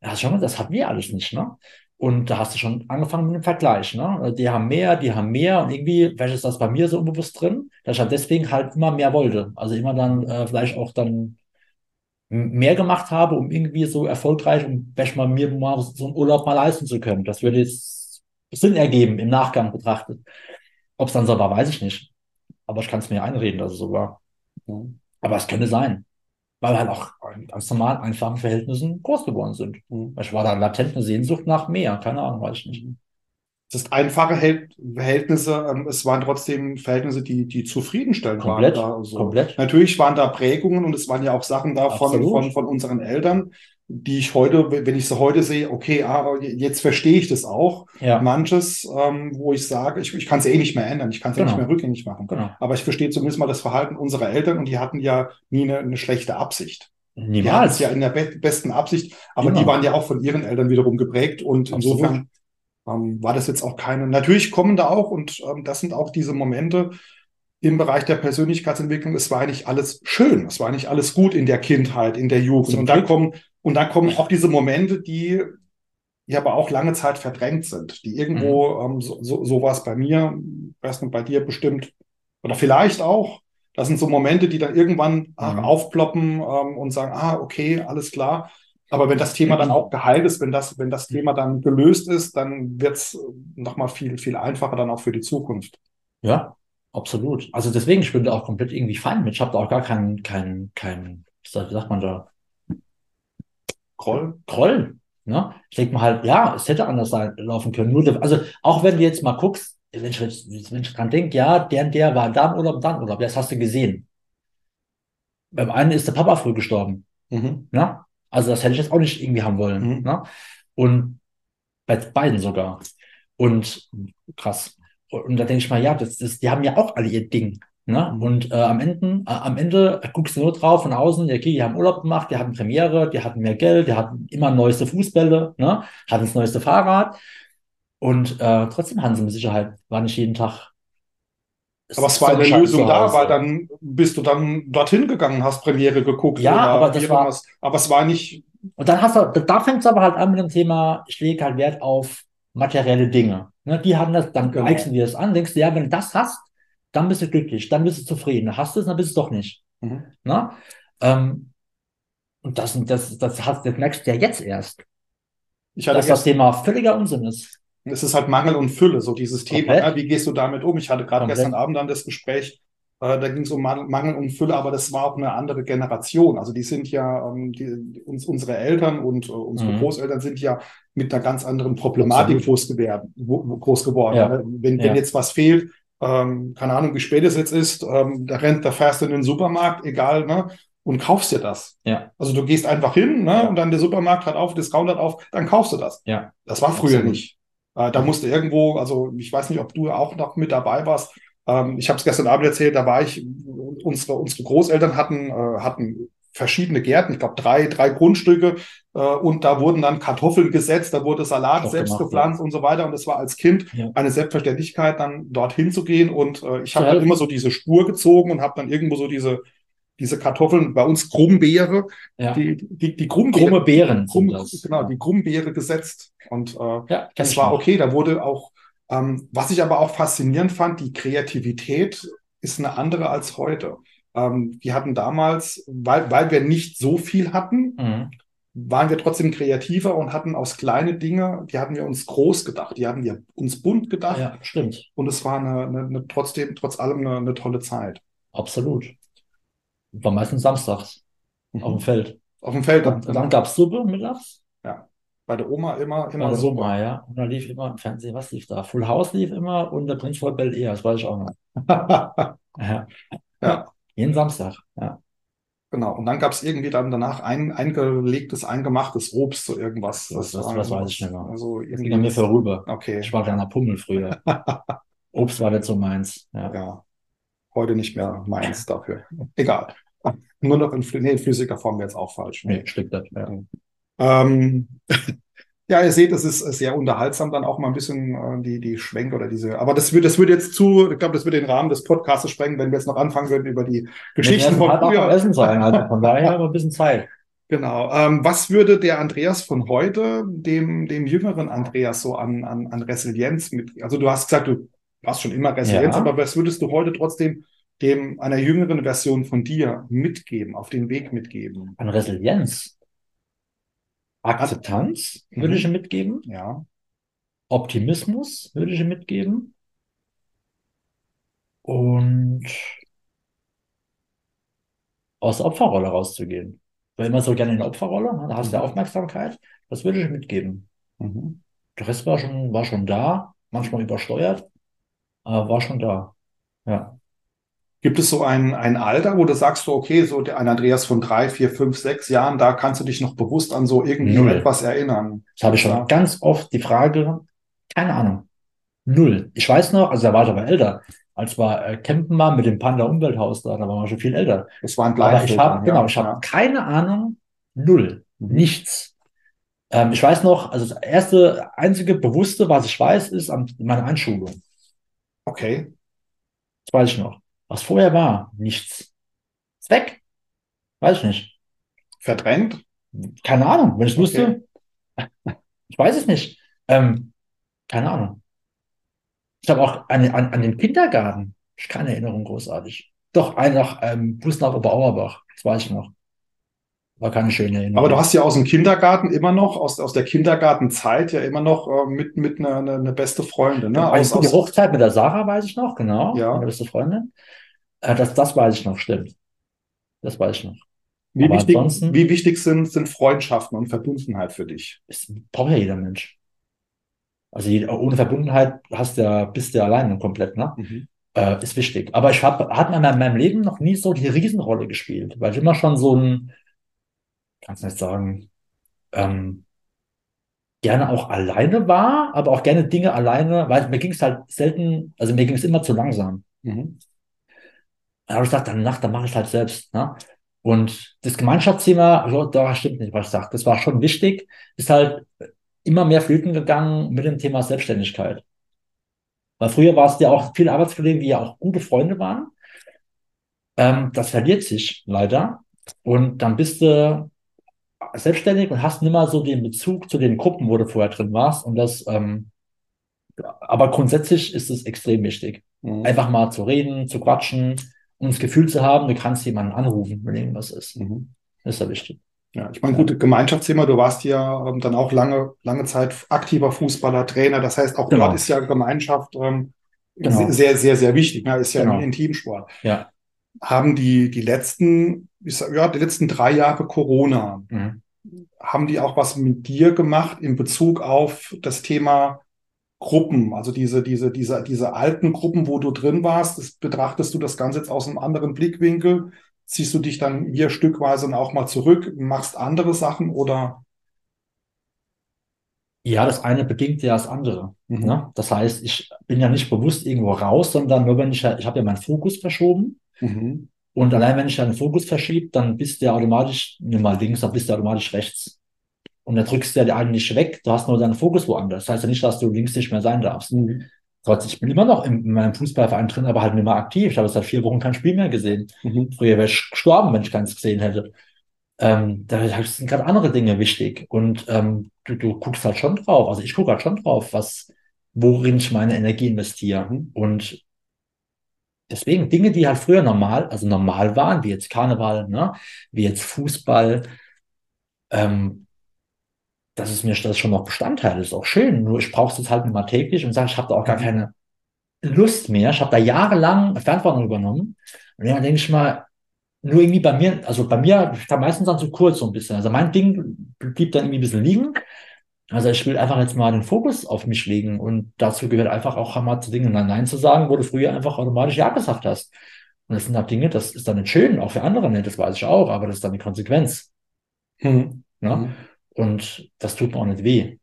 Da hast du schon mal, das hatten wir alles nicht, ne? Und da hast du schon angefangen mit dem Vergleich, ne? Die haben mehr, die haben mehr und irgendwie, vielleicht ist das bei mir so unbewusst drin, dass ich halt deswegen halt immer mehr wollte. Also immer dann äh, vielleicht auch dann mehr gemacht habe, um irgendwie so erfolgreich, um vielleicht mal mir mal so einen Urlaub mal leisten zu können. Das würde jetzt Sinn ergeben im Nachgang betrachtet. Ob es dann so war, weiß ich nicht. Aber ich kann es mir einreden, dass es so war. Aber es könnte sein. weil wir halt auch in ganz normal einfachen Verhältnissen groß geworden sind.
Mhm.
Ich war da latent eine Sehnsucht nach mehr, keine Ahnung, weiß ich nicht.
Das ist einfache Hel- Verhältnisse, ähm, es waren trotzdem Verhältnisse, die, die zufriedenstellend
Komplett,
waren. Da, so.
komplett.
Natürlich waren da Prägungen und es waren ja auch Sachen da von, von, von unseren Eltern, die ich heute, wenn ich sie heute sehe, okay, aber jetzt verstehe ich das auch.
Ja,
Manches, ähm, wo ich sage, ich, ich kann es eh nicht mehr ändern, ich kann es ja nicht
Genau.
mehr rückgängig machen.
genau.
Aber ich verstehe zumindest mal das Verhalten unserer Eltern und die hatten ja nie eine, eine schlechte Absicht.
Niemals.
ja in der be besten Absicht, aber
Immer.
die waren ja auch von ihren Eltern wiederum geprägt und
Absolut.
insofern ähm, war das jetzt auch keine. Natürlich kommen da auch und ähm, das sind auch diese Momente im Bereich der Persönlichkeitsentwicklung. Es war nicht alles schön, es war nicht alles gut in der Kindheit, in der Jugend.
Zum
Und dann
Glück.
kommen und dann kommen auch diese Momente, die ja aber auch lange Zeit verdrängt sind, die irgendwo ähm, so, so, so war es bei mir, weiß nicht, bei dir bestimmt oder vielleicht auch. Das sind so Momente, die dann irgendwann ah,
Mhm.
aufploppen ähm, und sagen, ah, okay, alles klar. Aber wenn das Thema dann auch geheilt ist, wenn das, wenn das Thema dann gelöst ist, dann wird's nochmal viel, viel einfacher dann auch für die Zukunft.
Ja, absolut. Also deswegen, ich bin da auch komplett irgendwie fein mit. Ich habe da auch gar keinen, keinen, keinen, wie sagt man da,
Groll?
Groll. Ne? Ich denke mal halt, ja, es hätte anders sein, laufen können. Nur, also auch wenn du jetzt mal guckst, wenn ich, jetzt- wenn ich dran denke, ja, der und der war da im Urlaub, dann Urlaub, das hast du gesehen. Beim einen ist der Papa früh gestorben.
Mhm.
Ne? Also das hätte ich jetzt auch nicht irgendwie haben wollen.
Mhm.
Ne? Und bei beiden sogar. Und krass. Und da denke ich mal, ja, das, das, die haben ja auch alle ihr Ding. Ne? Und äh, am Ende, äh, am Ende guckst du nur drauf von außen, ja, okay, die haben Urlaub gemacht, die hatten Premiere, die hatten mehr Geld, die hatten immer neueste Fußbälle, ne? hatten das neueste Fahrrad. Und äh, trotzdem haben sie mit Sicherheit, war nicht jeden Tag.
Aber es war eine Lösung da, weil dann bist du dann dorthin gegangen, hast Premiere geguckt.
Ja, aber das war-.
Aber es war nicht,
Und dann hast du, da- da fängt es aber halt an mit dem Thema, ich lege halt Wert auf materielle Dinge. Ne, die haben das, dann
Genau.
eignest du dir das an, denkst du, ja, wenn du das hast, dann bist du glücklich, dann bist du zufrieden. Hast du es, dann bist du es doch nicht.
Mhm.
Ne? Ähm, und das, das, das, hast, das merkst du ja jetzt erst,
ich hatte
dass das
gestern,
Thema völliger Unsinn ist.
es ist halt Mangel und Fülle, so dieses Thema.
Komplett.
Ja, wie gehst du damit um? Ich hatte gerade gestern Abend dann das Gespräch, äh, da ging es um Mangel, und Fülle, aber das war auch eine andere Generation. Also die sind ja, ähm, die, uns, unsere Eltern und äh, unsere
Mhm.
Großeltern sind ja mit einer ganz anderen Problematik groß geworden. wo- wo- Groß geworden.
Ja.
Ne? Wenn,
Ja.
wenn jetzt was fehlt, ähm, keine Ahnung, wie spät es jetzt ist, ähm, da rennt, da fährst du in den Supermarkt, egal, ne? Und kaufst dir das.
Ja.
Also du gehst einfach hin, ne?
Ja.
Und dann der Supermarkt hat auf, Discount hat auf, dann kaufst du das.
Ja.
Das war früher
Absolut.
nicht. Äh, da musste irgendwo, also ich weiß nicht, ob du auch noch mit dabei warst. Ähm, ich habe es gestern Abend erzählt, da war ich, unsere, unsere Großeltern hatten, äh, hatten verschiedene Gärten, ich glaube drei, drei Grundstücke äh, und da wurden dann Kartoffeln gesetzt, da wurde Salat selbst
gemacht,
gepflanzt und so weiter und das war als Kind
Ja.
eine Selbstverständlichkeit, dann dorthin zu gehen und äh, ich habe
helfen.
immer so diese Spur gezogen und habe dann irgendwo so diese, diese Kartoffeln, bei uns Grumbeere,
Ja.
die, die, die Grumbeere,
Krumme Beeren
Krumm, genau, die Grumbeere gesetzt und äh,
Ja,
das war okay. Da wurde auch, ähm, was ich aber auch faszinierend fand, die Kreativität ist eine andere als heute. Ähm, wir hatten damals, weil, weil wir nicht so viel hatten,
Mhm.
waren wir trotzdem kreativer und hatten aus kleine Dinge, die hatten wir uns groß gedacht, die hatten wir uns bunt gedacht
Ja, stimmt.
und es war eine, eine, eine trotzdem, trotz allem eine, eine tolle Zeit.
Absolut. War meistens samstags auf dem Feld.
Auf dem Feld,
Und dann gab es Suppe mittags.
bei der Oma immer, immer
so
Suppe.
mal, ja. Und da lief immer im Fernsehen, was lief da? Full House lief immer und der Prinz von Bel Air, das weiß ich auch noch. Ja.
Ja.
Jeden Samstag, ja.
Genau. Und dann gab es irgendwie dann danach ein eingelegtes, eingemachtes Obst, so irgendwas.
Das- das- das weiß ich nicht mehr.
Also
Das ging an mir vorüber.
Okay.
Ich war kleiner Pummel früher. Obst war nicht so meins. Ja.
Ja. Heute nicht mehr meins dafür. Egal. Nur noch in, nee, in flüssiger Form wäre jetzt auch falsch.
Nee, stimmt das. Ja.
Ähm, ja, ihr seht, es ist sehr unterhaltsam, dann auch mal ein bisschen äh, die, die Schwenk oder diese. Aber das würde das würde jetzt zu, ich glaube, das würde den Rahmen des Podcasts sprengen, wenn wir jetzt noch anfangen würden über die Geschichten
von
von früher.
Essen sein. Also von daher haben wir ein bisschen Zeit.
Genau. Ähm, was würde der Andreas von heute dem, dem jüngeren Andreas so an, an, an Resilienz mit, also du hast gesagt, du warst schon immer Resilienz,
Ja.
aber was würdest du heute trotzdem dem einer jüngeren Version von dir mitgeben, auf den Weg mitgeben?
An Resilienz. Akzeptanz
Mhm.
würde ich mitgeben.
Ja.
Optimismus würde ich mitgeben. Und aus der Opferrolle rauszugehen. Weil immer so gerne in der Opferrolle, ne? da hast du ja
Mhm.
Aufmerksamkeit. Das würde ich mitgeben.
Mhm.
Der Rest war schon, war schon da, manchmal übersteuert, aber war schon da. Ja.
Gibt es so ein, ein Alter, wo du sagst, so, okay, so der, ein Andreas von drei, vier, fünf, sechs Jahren, da kannst du dich noch bewusst an so irgendwie
Null.
etwas erinnern?
Das habe ich schon
Ja.
ganz oft die Frage, keine Ahnung. Null. Ich weiß noch, also da war ich aber älter, als wir äh, campen waren mit dem Panda Umwelthaus da, da waren wir schon viel älter.
Das war ein
Aber ich habe, genau, ich habe
ja.
keine Ahnung, null, nichts. Ähm, ich weiß noch, also das erste, einzige Bewusste, was ich weiß, ist an meine Einschulung.
Okay.
Das weiß ich noch. Was vorher war, nichts. Ist weg. Weiß ich nicht.
Verdrängt?
Keine Ahnung. Wenn ich es wusste, ich weiß es nicht. Ähm, keine Ahnung. Ich habe auch an, an, an den Kindergarten, ich keine Erinnerung großartig. Doch, ein nach ähm, Bus nach Oberauerbach, das weiß ich noch. War keine schöne Erinnerung.
Aber du hast ja aus dem Kindergarten immer noch, aus, aus der Kindergartenzeit ja immer noch äh, mit, mit einer eine, eine beste Freundin, ne? Aus, aus,
Hochzeit mit der Sarah weiß ich noch, genau.
Ja.
Meine beste Freundin. Äh, das, das weiß ich noch, stimmt. Das weiß ich noch.
wie
aber
wichtig,
ansonsten-
wie wichtig sind, sind Freundschaften und Verbundenheit für dich?
Das braucht ja jeder Mensch. Also ohne Verbundenheit hast du ja, bist du ja alleine komplett, ne?
Mhm.
Äh, ist wichtig. Aber ich habe, hat in meinem Leben noch nie so die Riesenrolle gespielt, weil ich immer schon so ein, kannst nicht sagen, ähm, gerne auch alleine war, aber auch gerne Dinge alleine, weil mir ging es halt selten, also mir ging es immer zu langsam.
Mhm.
Dann habe ich gesagt, dann Nacht, dann mache ich es halt selbst. Ne? Und das Gemeinschaftsthema, so, da stimmt nicht, was ich sage. Das war schon wichtig, ist halt immer mehr flöten gegangen mit dem Thema Selbstständigkeit. Weil früher war es ja auch viele Arbeitskollegen, die ja auch gute Freunde waren. Ähm, das verliert sich leider. Und dann bist du selbstständig und hast nicht mehr so den Bezug zu den Gruppen, wo du vorher drin warst. Und das, ähm, aber grundsätzlich ist es extrem wichtig
Mhm.
einfach mal zu reden, zu quatschen und das Gefühl zu haben, du kannst jemanden anrufen, wenn irgendwas ist.
Mhm.
Das ist ja wichtig.
Ja, ich meine, gut, Gemeinschaftsthema, du warst ja ähm, dann auch lange, lange Zeit aktiver Fußballer, Trainer. Das heißt, auch
Genau.
dort ist ja Gemeinschaft ähm,
Genau.
sehr, sehr, sehr wichtig. Ne? Ist ja
Genau.
ein Intimsport.
Ja.
Haben die, die letzten, ich sag, ja, die letzten drei Jahre Corona,
Mhm.
Haben die auch was mit dir gemacht in Bezug auf das Thema Gruppen? Also diese, diese, diese, diese alten Gruppen, wo du drin warst, das, betrachtest du das Ganze jetzt aus einem anderen Blickwinkel? Ziehst du dich dann hier stückweise auch mal zurück, machst andere Sachen oder?
Ja, das eine bedingt ja das andere.
Mhm.
Ne? Das heißt, ich bin ja nicht bewusst irgendwo raus, sondern nur wenn ich, ich habe ja meinen Fokus verschoben.
Mhm.
Und allein wenn ich deinen Fokus verschiebe, dann bist du ja automatisch, nimm mal links, dann bist du automatisch rechts. Und dann drückst du ja eigentlich weg, du hast nur deinen Fokus woanders. Das heißt ja nicht, dass du links nicht mehr sein darfst.
Mhm.
Trotzdem, ich bin immer noch in, in meinem Fußballverein drin, aber halt nicht mehr aktiv. Ich habe seit vier Wochen kein Spiel mehr gesehen.
Mhm.
Früher wäre ich gestorben, wenn ich keins gesehen hätte. Ähm, da sind gerade andere Dinge wichtig. Und ähm, du, du guckst halt schon drauf. Also ich gucke halt schon drauf, was, worin ich meine Energie investiere.
Mhm.
Und deswegen Dinge, die halt früher normal, also normal waren, wie jetzt Karneval, ne, wie jetzt Fußball, ähm, das ist mir das schon noch Bestandteil, das ist auch schön. Nur ich brauche es jetzt halt nicht mal täglich und sage, ich habe da auch gar
Mhm.
keine Lust mehr. Ich habe da jahrelang Verantwortung übernommen. Und dann denke ich mal, nur irgendwie bei mir, also bei mir kam meistens dann zu kurz so ein bisschen. Also mein Ding blieb dann irgendwie ein bisschen liegen. Also ich will einfach jetzt mal den Fokus auf mich legen und dazu gehört einfach auch mal zu Dingen Nein zu sagen, wo du früher einfach automatisch Ja gesagt hast. Und das sind halt Dinge, das ist dann nicht schön, auch für andere nicht, das weiß ich auch, aber das ist dann die Konsequenz.
Mhm.
Ne?
Mhm.
Und das tut mir auch nicht weh.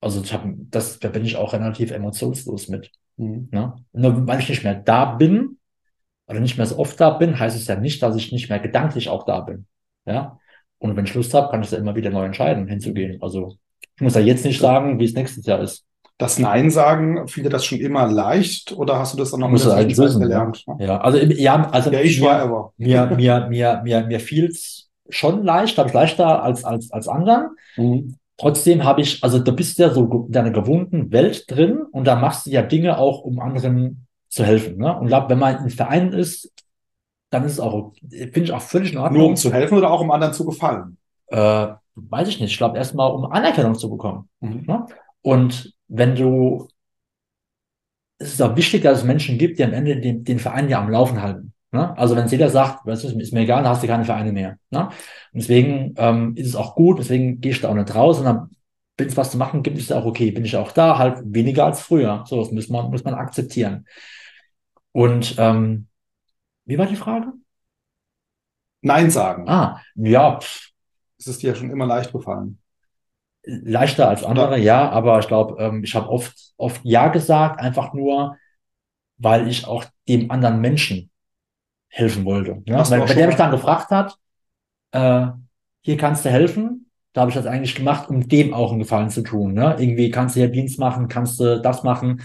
Also ich hab, das, da bin ich auch relativ emotionslos mit.
Mhm.
Nur weil ich nicht mehr da bin oder nicht mehr so oft da bin, heißt es ja nicht, dass ich nicht mehr gedanklich auch da bin. Ja. Und wenn ich Lust habe, kann ich da immer wieder neu entscheiden, hinzugehen. Also ich muss ja jetzt nicht sagen, wie es nächstes Jahr ist.
Das Nein sagen, fiel dir das schon immer leicht oder hast du das dann noch in der
er wissen,
gelernt?
ja. Ja, also ja, also
Ja, ich
mir,
war aber.
mir, mir, mir, mir, mir fiel's schon leicht, habe ich leichter als, als, als anderen.
Mhm.
Trotzdem habe ich, also du bist ja so in deiner gewohnten Welt drin und da machst du ja Dinge auch, um anderen zu helfen. Ne? Und glaub, wenn man in Vereinen ist, dann ist es auch, finde ich auch völlig in Ordnung.
Nur um zu helfen oder auch um anderen zu gefallen?
äh, weiß ich nicht, ich glaube erstmal, um Anerkennung zu bekommen.
Mhm.
Ne? Und wenn du, es ist auch wichtig, dass es Menschen gibt, die am Ende den, den Verein ja am Laufen halten. Ne? Also wenn jeder sagt, weißt du, ist mir egal, dann hast du keine Vereine mehr. Ne? Und deswegen ähm, ist es auch gut, deswegen gehe ich da auch nicht raus und dann, wenn es was zu machen gibt, ist es auch okay. Bin ich auch da, halt weniger als früher. So, das muss man, muss man akzeptieren. Und ähm, wie war die Frage?
Nein sagen.
Ah, ja, pff,
Es ist dir ja schon immer leicht gefallen.
leichter als andere,
Oder-
ja, aber ich glaube, ähm, ich habe oft, oft Ja gesagt, einfach nur, weil ich auch dem anderen Menschen helfen wollte. Ne? Wenn,
auch
wenn
schon
der mich dann gefragt hat, äh, hier kannst du helfen, da habe ich das eigentlich gemacht, um dem auch einen Gefallen zu tun. Ne? Irgendwie kannst du hier Dienst machen, kannst du das machen.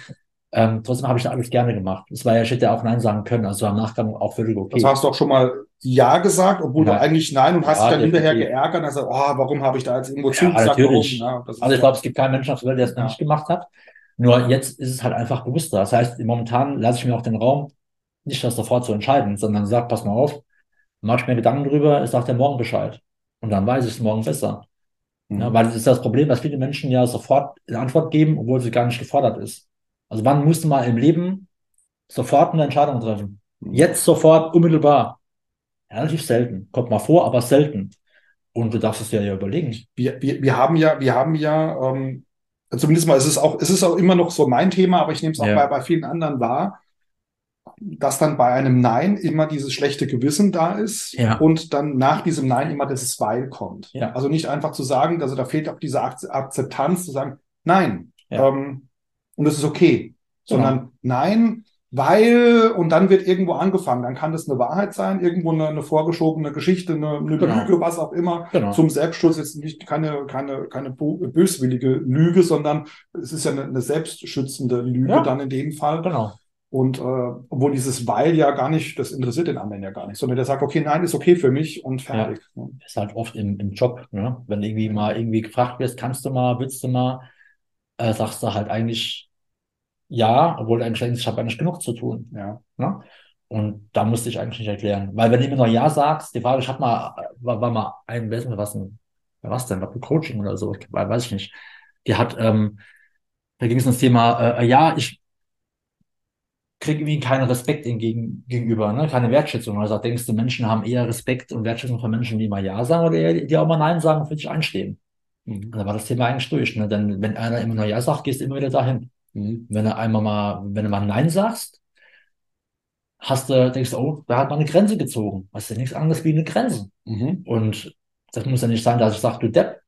Ähm, trotzdem habe ich das alles gerne gemacht. Es war ja, ich hätte ja auch Nein sagen können, also am Nachgang auch völlig okay.
Das hast du auch schon mal Ja gesagt, obwohl du
Nein.
eigentlich Nein und hast
Ja,
dich dann hinterher geärgert und hast gesagt, oh, warum habe ich da jetzt irgendwo
Ja,
zugesagt?
natürlich.
Warum? Ja,
Also ich
ja-
glaube, es gibt keinen Menschen auf der Welt, der es
Ja.
nicht gemacht hat. Nur jetzt ist es halt einfach bewusster. Das heißt, momentan lasse ich mir auch den Raum, nicht das sofort zu entscheiden, sondern sag, pass mal auf, mach ich mir Gedanken drüber, ich sag dir morgen Bescheid. Und dann weiß ich es morgen besser.
Mhm.
Ja, weil das ist das Problem, dass viele Menschen ja sofort eine Antwort geben, obwohl sie gar nicht gefordert ist. Also wann musst du mal im Leben sofort eine Entscheidung treffen?
Mhm.
Jetzt sofort, unmittelbar. Relativ selten. Kommt mal vor, aber selten. Und du darfst es dir ja überlegen.
wir, wir, wir haben ja, wir haben ja, ähm, zumindest mal, es ist auch, es ist auch immer noch so mein Thema, aber ich nehme es auch
Ja.
bei, bei vielen anderen wahr, dass dann bei einem Nein immer dieses schlechte Gewissen da ist
Ja.
und dann nach diesem Nein immer dieses Weil kommt.
Ja.
Also nicht einfach zu sagen, also da fehlt auch diese Ak- Akzeptanz zu sagen, nein, ähm, und das ist okay,
Genau.
sondern nein, weil, und dann wird irgendwo angefangen. Dann kann das eine Wahrheit sein, irgendwo eine, eine vorgeschobene Geschichte, eine, eine
Genau.
Lüge, was auch immer
Genau.
zum Selbstschutz jetzt nicht keine, keine, keine böswillige Lüge, sondern es ist ja eine, eine selbstschützende Lüge
Ja.
dann in dem Fall.
Genau.
Und äh, obwohl dieses Weil ja gar nicht, das interessiert den anderen ja gar nicht, sondern der sagt, okay, nein, ist okay für mich und fertig. ne?
ist halt oft im, im Job, ne? Wenn irgendwie mal irgendwie gefragt wirst, kannst du mal, willst du mal, äh, sagst du halt eigentlich ja, obwohl eigentlich denkst, ich habe eigentlich genug zu tun.
Ja.
Ne? Und da musste ich eigentlich nicht erklären. Weil wenn du immer noch Ja sagst, die Frage, ich habe mal, war, war mal ein, wer was denn, was denn, war Coaching oder so, weiß ich nicht. Die hat, ähm, da ging es ums Thema, äh, ja, ich kriege irgendwie keinen Respekt entgegen, gegenüber, ne? keine Wertschätzung. Also denkst du, Menschen haben eher Respekt und Wertschätzung von Menschen, die mal Ja sagen oder eher, die auch mal Nein sagen und für dich einstehen.
Mhm.
Da war das Thema eigentlich durch. Ne? Denn wenn einer immer nur Ja sagt, gehst du immer wieder dahin.
Mhm.
Wenn du einmal mal, wenn du mal Nein sagst, hast du, denkst du, oh, da hat man eine Grenze gezogen. Das ist ja nichts anderes wie eine Grenze.
Mhm.
Und das muss ja nicht sein, dass ich sage, du Depp.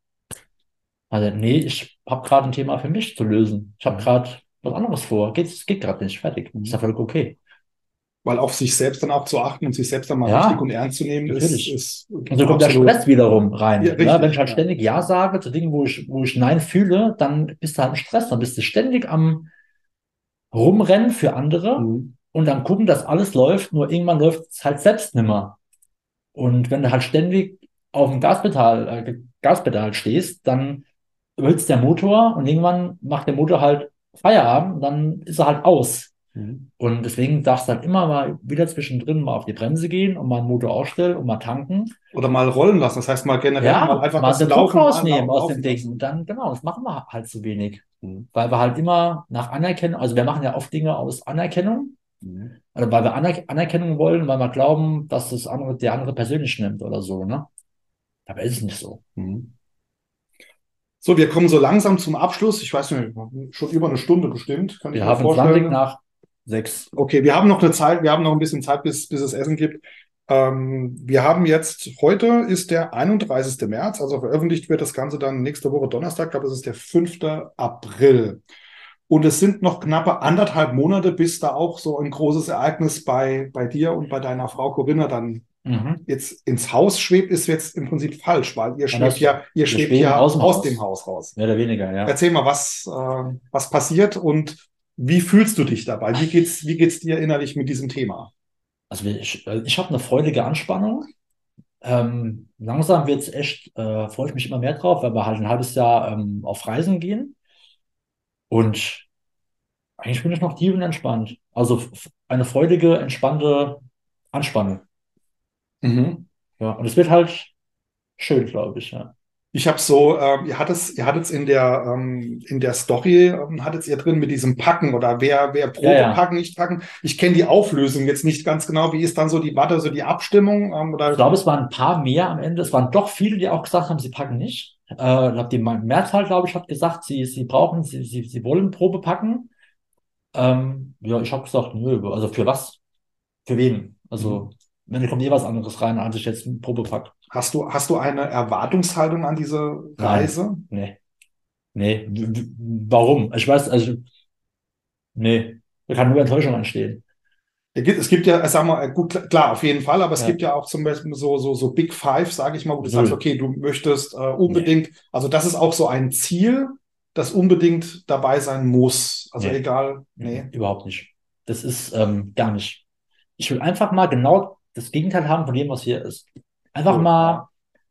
Also, nee, ich habe gerade ein Thema für mich zu lösen. Ich habe gerade was anderes vor. Geht, geht gerade nicht. Fertig.
Mhm.
Ist ja völlig okay.
Weil auf sich selbst dann auch zu achten und sich selbst dann mal
Ja.
richtig und ernst zu nehmen, ist,
Natürlich.
ist
Und so kommt der Stress wiederum rein.
Ja, richtig,
Wenn ich halt ständig Ja sage zu Dingen, wo ich, wo ich Nein fühle, dann bist du halt im Stress. Dann bist du ständig am Rumrennen für andere
Mhm.
und dann gucken, dass alles läuft, nur irgendwann läuft es halt selbst nimmer. Und wenn du halt ständig auf dem Gaspedal, äh, Gaspedal stehst, dann überhitzt der Motor und irgendwann macht der Motor halt Feierabend, dann ist er halt aus.
Mhm.
Und deswegen darfst du halt immer mal wieder zwischendrin mal auf die Bremse gehen und mal den Motor ausstellen und mal tanken.
Oder mal rollen lassen. Das heißt mal generell
Ja,
mal einfach
mal
das
den Druck rausnehmen aus dem Ding. Und dann, genau, das machen wir halt zu wenig.
Mhm.
Weil wir halt immer nach Anerkennung, also wir machen ja oft Dinge aus Anerkennung,
Mhm.
also weil wir Aner Anerkennung wollen, weil wir glauben, dass das andere, der andere persönlich nimmt oder so, ne? Aber ist es nicht so.
Mhm. So, wir kommen so langsam zum Abschluss. Ich weiß nicht, schon über eine Stunde bestimmt. Kann
Wir haben
vorstellen.
20 nach 6.
Okay, wir haben noch eine Zeit, wir haben noch ein bisschen Zeit, bis, bis es Essen gibt. Ähm, wir haben jetzt, heute ist der 31. März, also veröffentlicht wird das Ganze dann nächste Woche Donnerstag, ich glaube, es ist der 5. April. Und es sind noch knappe anderthalb Monate, bis da auch so ein großes Ereignis bei, bei dir und bei deiner Frau Corinna dann
Mhm.
jetzt ins Haus schwebt, ist jetzt im Prinzip falsch, weil ihr schwebt ja, ihr schwebt ja
aus
aus
dem
dem,
Haus.
Haus raus.
Mehr oder weniger, ja.
Erzähl mal, was, äh, was passiert und wie fühlst du dich dabei? Wie geht's, wie geht's dir innerlich mit diesem Thema?
Also ich, äh, ich habe eine freudige Anspannung. Ähm, langsam wird's echt, äh, freue ich mich immer mehr drauf, weil wir halt ein halbes Jahr ähm, auf Reisen gehen. Und eigentlich bin ich noch tiefenentspannt. Also f- eine freudige, entspannte Anspannung.
Mhm.
Ja, und es wird halt schön, glaube ich, ja.
Ich habe so, äh, ihr hattet ihr hattet in der ähm, in der Story ähm, hattet ihr drin mit diesem Packen oder wer wer Probe
Ja, ja.
packen nicht packen. Ich kenne die Auflösung jetzt nicht ganz genau. Wie ist dann so die Warte, so die Abstimmung ähm, oder
Ich glaube, es waren ein paar mehr am Ende. Es waren doch viele, die auch gesagt haben, sie packen nicht. Äh, ich glaube, die Mehrzahl, glaube ich, hat gesagt, sie, sie brauchen, sie, sie, sie wollen Probe packen. Ähm, ja, ich habe gesagt, nö, also für was? Für wen? Also, wenn kommt eh was anderes rein, als ich jetzt eine Probe pack.
Hast du hast du eine Erwartungshaltung an diese Reise?
Nee. Nee. W- Warum? Ich weiß, also, nee. Da kann nur Enttäuschung entstehen.
Es gibt, ja, sag mal, äh, gut, klar, auf jeden Fall, aber es
Ja.
gibt ja auch zum Beispiel so, so, so Big Five, sage ich mal, wo du
Null.
sagst, okay, du möchtest äh, unbedingt, also das ist auch so ein Ziel, das unbedingt dabei sein muss. Also
Nee.
egal, nee.
Überhaupt nicht. Das ist ähm, gar nicht. Ich will einfach mal genau das Gegenteil haben von dem, was hier ist. Einfach
Cool.
mal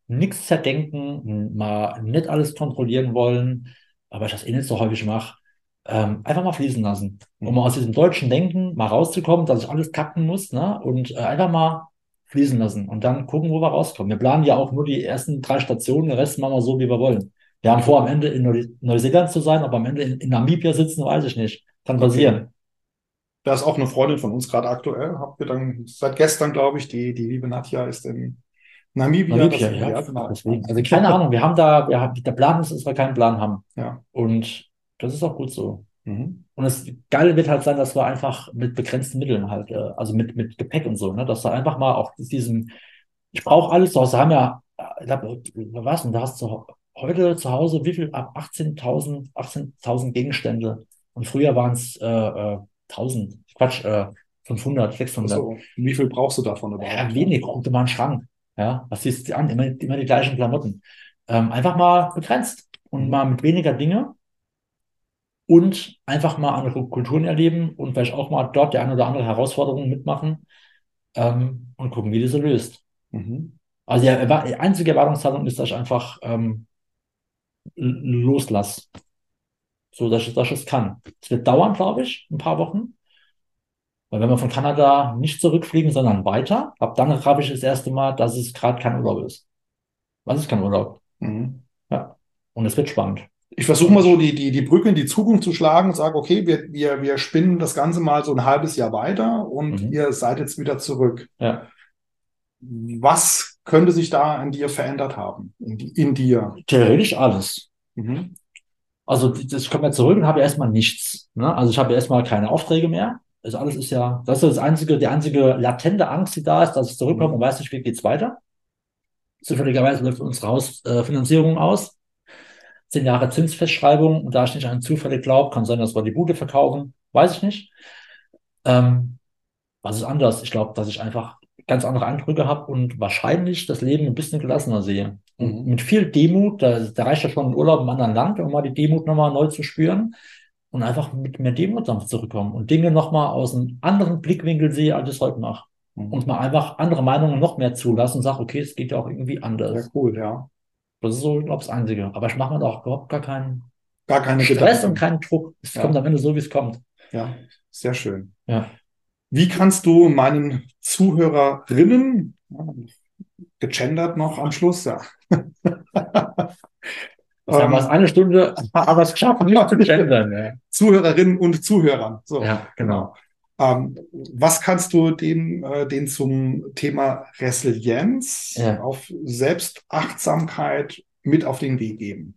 nichts zerdenken, mal nicht alles kontrollieren wollen, aber ich das eh nicht so häufig mache. Ähm, einfach mal fließen lassen. Um mal aus diesem deutschen Denken mal rauszukommen, dass ich alles kacken muss, ne? Und äh, einfach mal fließen lassen und dann gucken, wo wir rauskommen. Wir planen ja auch nur die ersten drei Stationen, den Rest machen wir so, wie wir wollen. Wir haben vor, am Ende in Neu Neuseeland zu sein, aber am Ende in, in Namibia sitzen, weiß ich nicht. Kann
Okay.
passieren.
Da ist auch eine Freundin von uns gerade aktuell, habt ihr dann seit gestern, glaube ich, die, die liebe Nadja ist in Namibia.
Namibia,
Das-
ja,
genau.
deswegen. Also keine Ahnung, wir haben da, wir haben, der Plan ist, dass wir keinen Plan haben.
Ja.
Und das ist auch gut so.
Mhm.
Und das Geile wird halt sein, dass wir einfach mit begrenzten Mitteln halt, äh, also mit, mit Gepäck und so, ne, dass du einfach mal auch diesen, ich brauche alles zu Hause, wir haben ja, äh, ich glaub, was denn, du hast zu, heute zu Hause wie viel, ab 18.000, 18.000 Gegenstände. Und früher waren es äh, äh, 1000, Quatsch, äh, 500, 600.
So, wie viel brauchst du davon überhaupt?
Ja, wenig, guck dir mal einen Schrank. Ja, was siehst du an? Immer, immer die gleichen Klamotten. Ähm, einfach mal begrenzt und
Mhm.
mal mit weniger Dinge und einfach mal andere Kulturen erleben und vielleicht auch mal dort die eine oder andere Herausforderung mitmachen ähm, und gucken, wie die so löst.
Mhm.
Also die, die einzige Erwartungshaltung ist, dass ich einfach ähm, l- loslass. So, dass ich, dass ich es kann. Es wird dauern, glaube ich, ein paar Wochen. Weil wenn wir von Kanada nicht zurückfliegen, sondern weiter, ab dann habe ich das erste Mal, dass es gerade kein Urlaub ist. Was ist kein Urlaub?
Mhm.
Ja. Und es wird spannend.
Ich versuche mal so die, die, die Brücke in die Zukunft zu schlagen und sage, okay, wir, wir, wir spinnen das Ganze mal so ein halbes Jahr weiter und
Mhm.
ihr seid jetzt wieder zurück.
Ja.
Was könnte sich da an dir verändert haben? In, die, in dir?
Theoretisch alles.
Mhm.
Also das- ich komme ja zurück und habe erstmal nichts. Ne? Also ich habe erstmal keine Aufträge mehr. Das alles ist ja, das ist das einzige, die einzige latente Angst, die da ist, dass ich zurückkomme und weiß nicht, wie geht's weiter. Zufälligerweise läuft unsere Hausfinanzierung äh, Finanzierung aus. Zehn Jahre Zinsfestschreibung und da ich nicht an Zufälle glaube, kann sein, dass wir die Bude verkaufen, weiß ich nicht. Ähm, was ist anders? Ich glaube, dass ich einfach ganz andere Eindrücke habe und wahrscheinlich das Leben ein bisschen gelassener sehe. Und
Mhm.
mit viel Demut, da, da reicht ja schon ein Urlaub im anderen Land, um mal die Demut nochmal neu zu spüren und einfach mit mehr Demut dann zurückkommen und Dinge nochmal aus einem anderen Blickwinkel sehe, als ich es heute mache.
Mhm.
Und mal einfach andere Meinungen noch mehr zulassen und sage, okay, es geht ja auch irgendwie
Ja,
anders.
cool, ja.
Das ist so, glaube ich, das Einzige. Aber ich mache mir da auch überhaupt gar keinen
Gar keine
Stress
Gedanken.
und keinen Druck. Es
Ja.
kommt am Ende so, wie es kommt.
Ja, sehr schön.
Ja.
Wie kannst du meinen Zuhörerinnen, ja, gegendert noch am Schluss, ja.
Jetzt haben wir es eine Stunde, aber es geschafft, nicht zu gendern. Ja,
Zuhörerinnen und Zuhörern. So.
ja genau.
Ähm, was kannst du dem, äh, den zum Thema Resilienz
Ja.
auf Selbstachtsamkeit mit auf den Weg geben?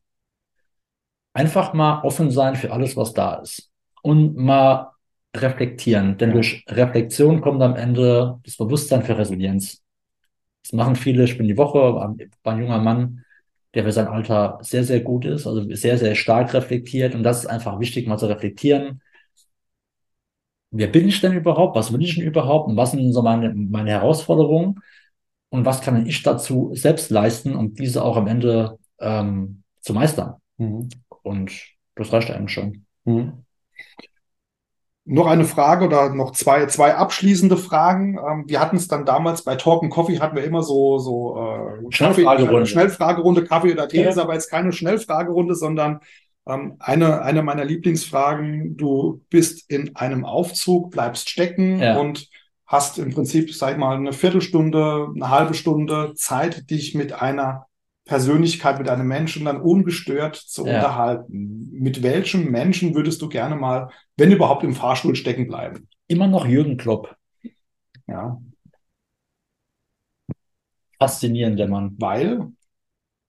Einfach mal offen sein für alles, was da ist. Und mal reflektieren. Denn
Ja.
durch Reflexion kommt am Ende das Bewusstsein für Resilienz. Das machen viele. Ich bin die Woche, war ein junger Mann, der für sein Alter sehr, sehr gut ist, also sehr, sehr stark reflektiert. Und das ist einfach wichtig, mal zu reflektieren. Wer bin ich denn überhaupt? Was will ich denn überhaupt? Und was sind so meine, meine Herausforderungen? Und was kann ich dazu selbst leisten, um diese auch am Ende ähm, zu meistern?
Mhm.
Und das reicht eigentlich schon.
Mhm. Noch eine Frage oder noch zwei, zwei abschließende Fragen. Ähm, wir hatten es dann damals bei Talk and Coffee hatten wir immer so, so äh,
Schnellfragerunde.
Kaffee, Schnellfragerunde, Kaffee oder Tee
Ja.
ist aber jetzt keine Schnellfragerunde, sondern ähm, eine, eine meiner Lieblingsfragen. Du bist in einem Aufzug, bleibst stecken
Ja.
und hast im Prinzip, sag ich mal, eine Viertelstunde, eine halbe Stunde Zeit, dich mit einer Persönlichkeit mit einem Menschen dann ungestört zu
Ja.
unterhalten. Mit welchem Menschen würdest du gerne mal, wenn überhaupt, im Fahrstuhl stecken bleiben?
Immer noch Jürgen Klopp.
Ja,
Faszinierend, der Mann.
weil,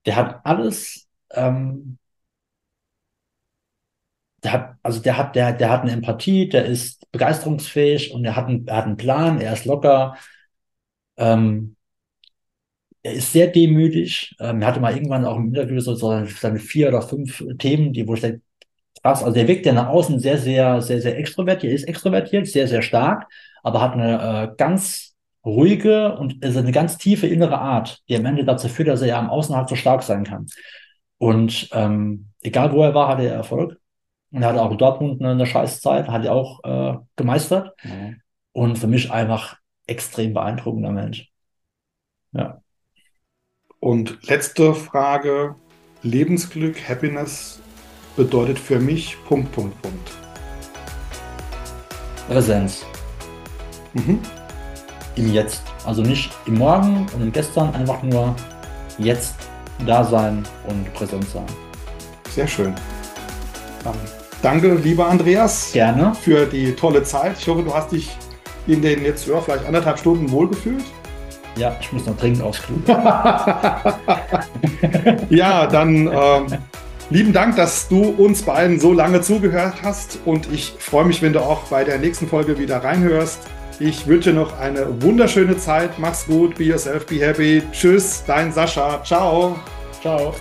Der hat alles, ähm, der hat, also der hat, der, der hat eine Empathie, der ist begeisterungsfähig und er hat einen, er hat einen Plan, er ist locker. Ähm, er ist sehr demütig. Ähm, er hatte mal irgendwann auch im Interview so, seine vier oder fünf Themen, die, wo ich denke, krass, also der wirkt ja nach außen sehr, sehr, sehr, sehr extrovertiert, er ist extrovertiert, sehr, sehr stark, aber hat eine äh, ganz ruhige und also eine ganz tiefe innere Art, die am Ende dazu führt, dass er ja am Außen halt so stark sein kann. Und ähm, egal wo er war, hatte er Erfolg. Und er hatte auch in Dortmund eine, eine Scheißzeit, hat er auch äh, gemeistert. Und für mich einfach extrem beeindruckender Mensch. Ja.
Und letzte Frage, Lebensglück, Happiness bedeutet für mich Punkt, Punkt, Punkt.
Präsenz
Mhm.
im Jetzt. Also nicht im Morgen und im Gestern, einfach nur jetzt da sein und präsent sein.
Sehr schön. Dann danke, lieber Andreas,
Gerne.
für die tolle Zeit. Ich hoffe, du hast dich in den jetzt ja, vielleicht anderthalb Stunden wohlgefühlt.
Ja, ich muss noch dringend aufs Klo.
ja, dann ähm, lieben Dank, dass du uns beiden so lange zugehört hast und ich freue mich, wenn du auch bei der nächsten Folge wieder reinhörst. Ich wünsche noch eine wunderschöne Zeit. Mach's gut, be yourself, be happy. Tschüss, dein Sascha. Ciao.
Ciao.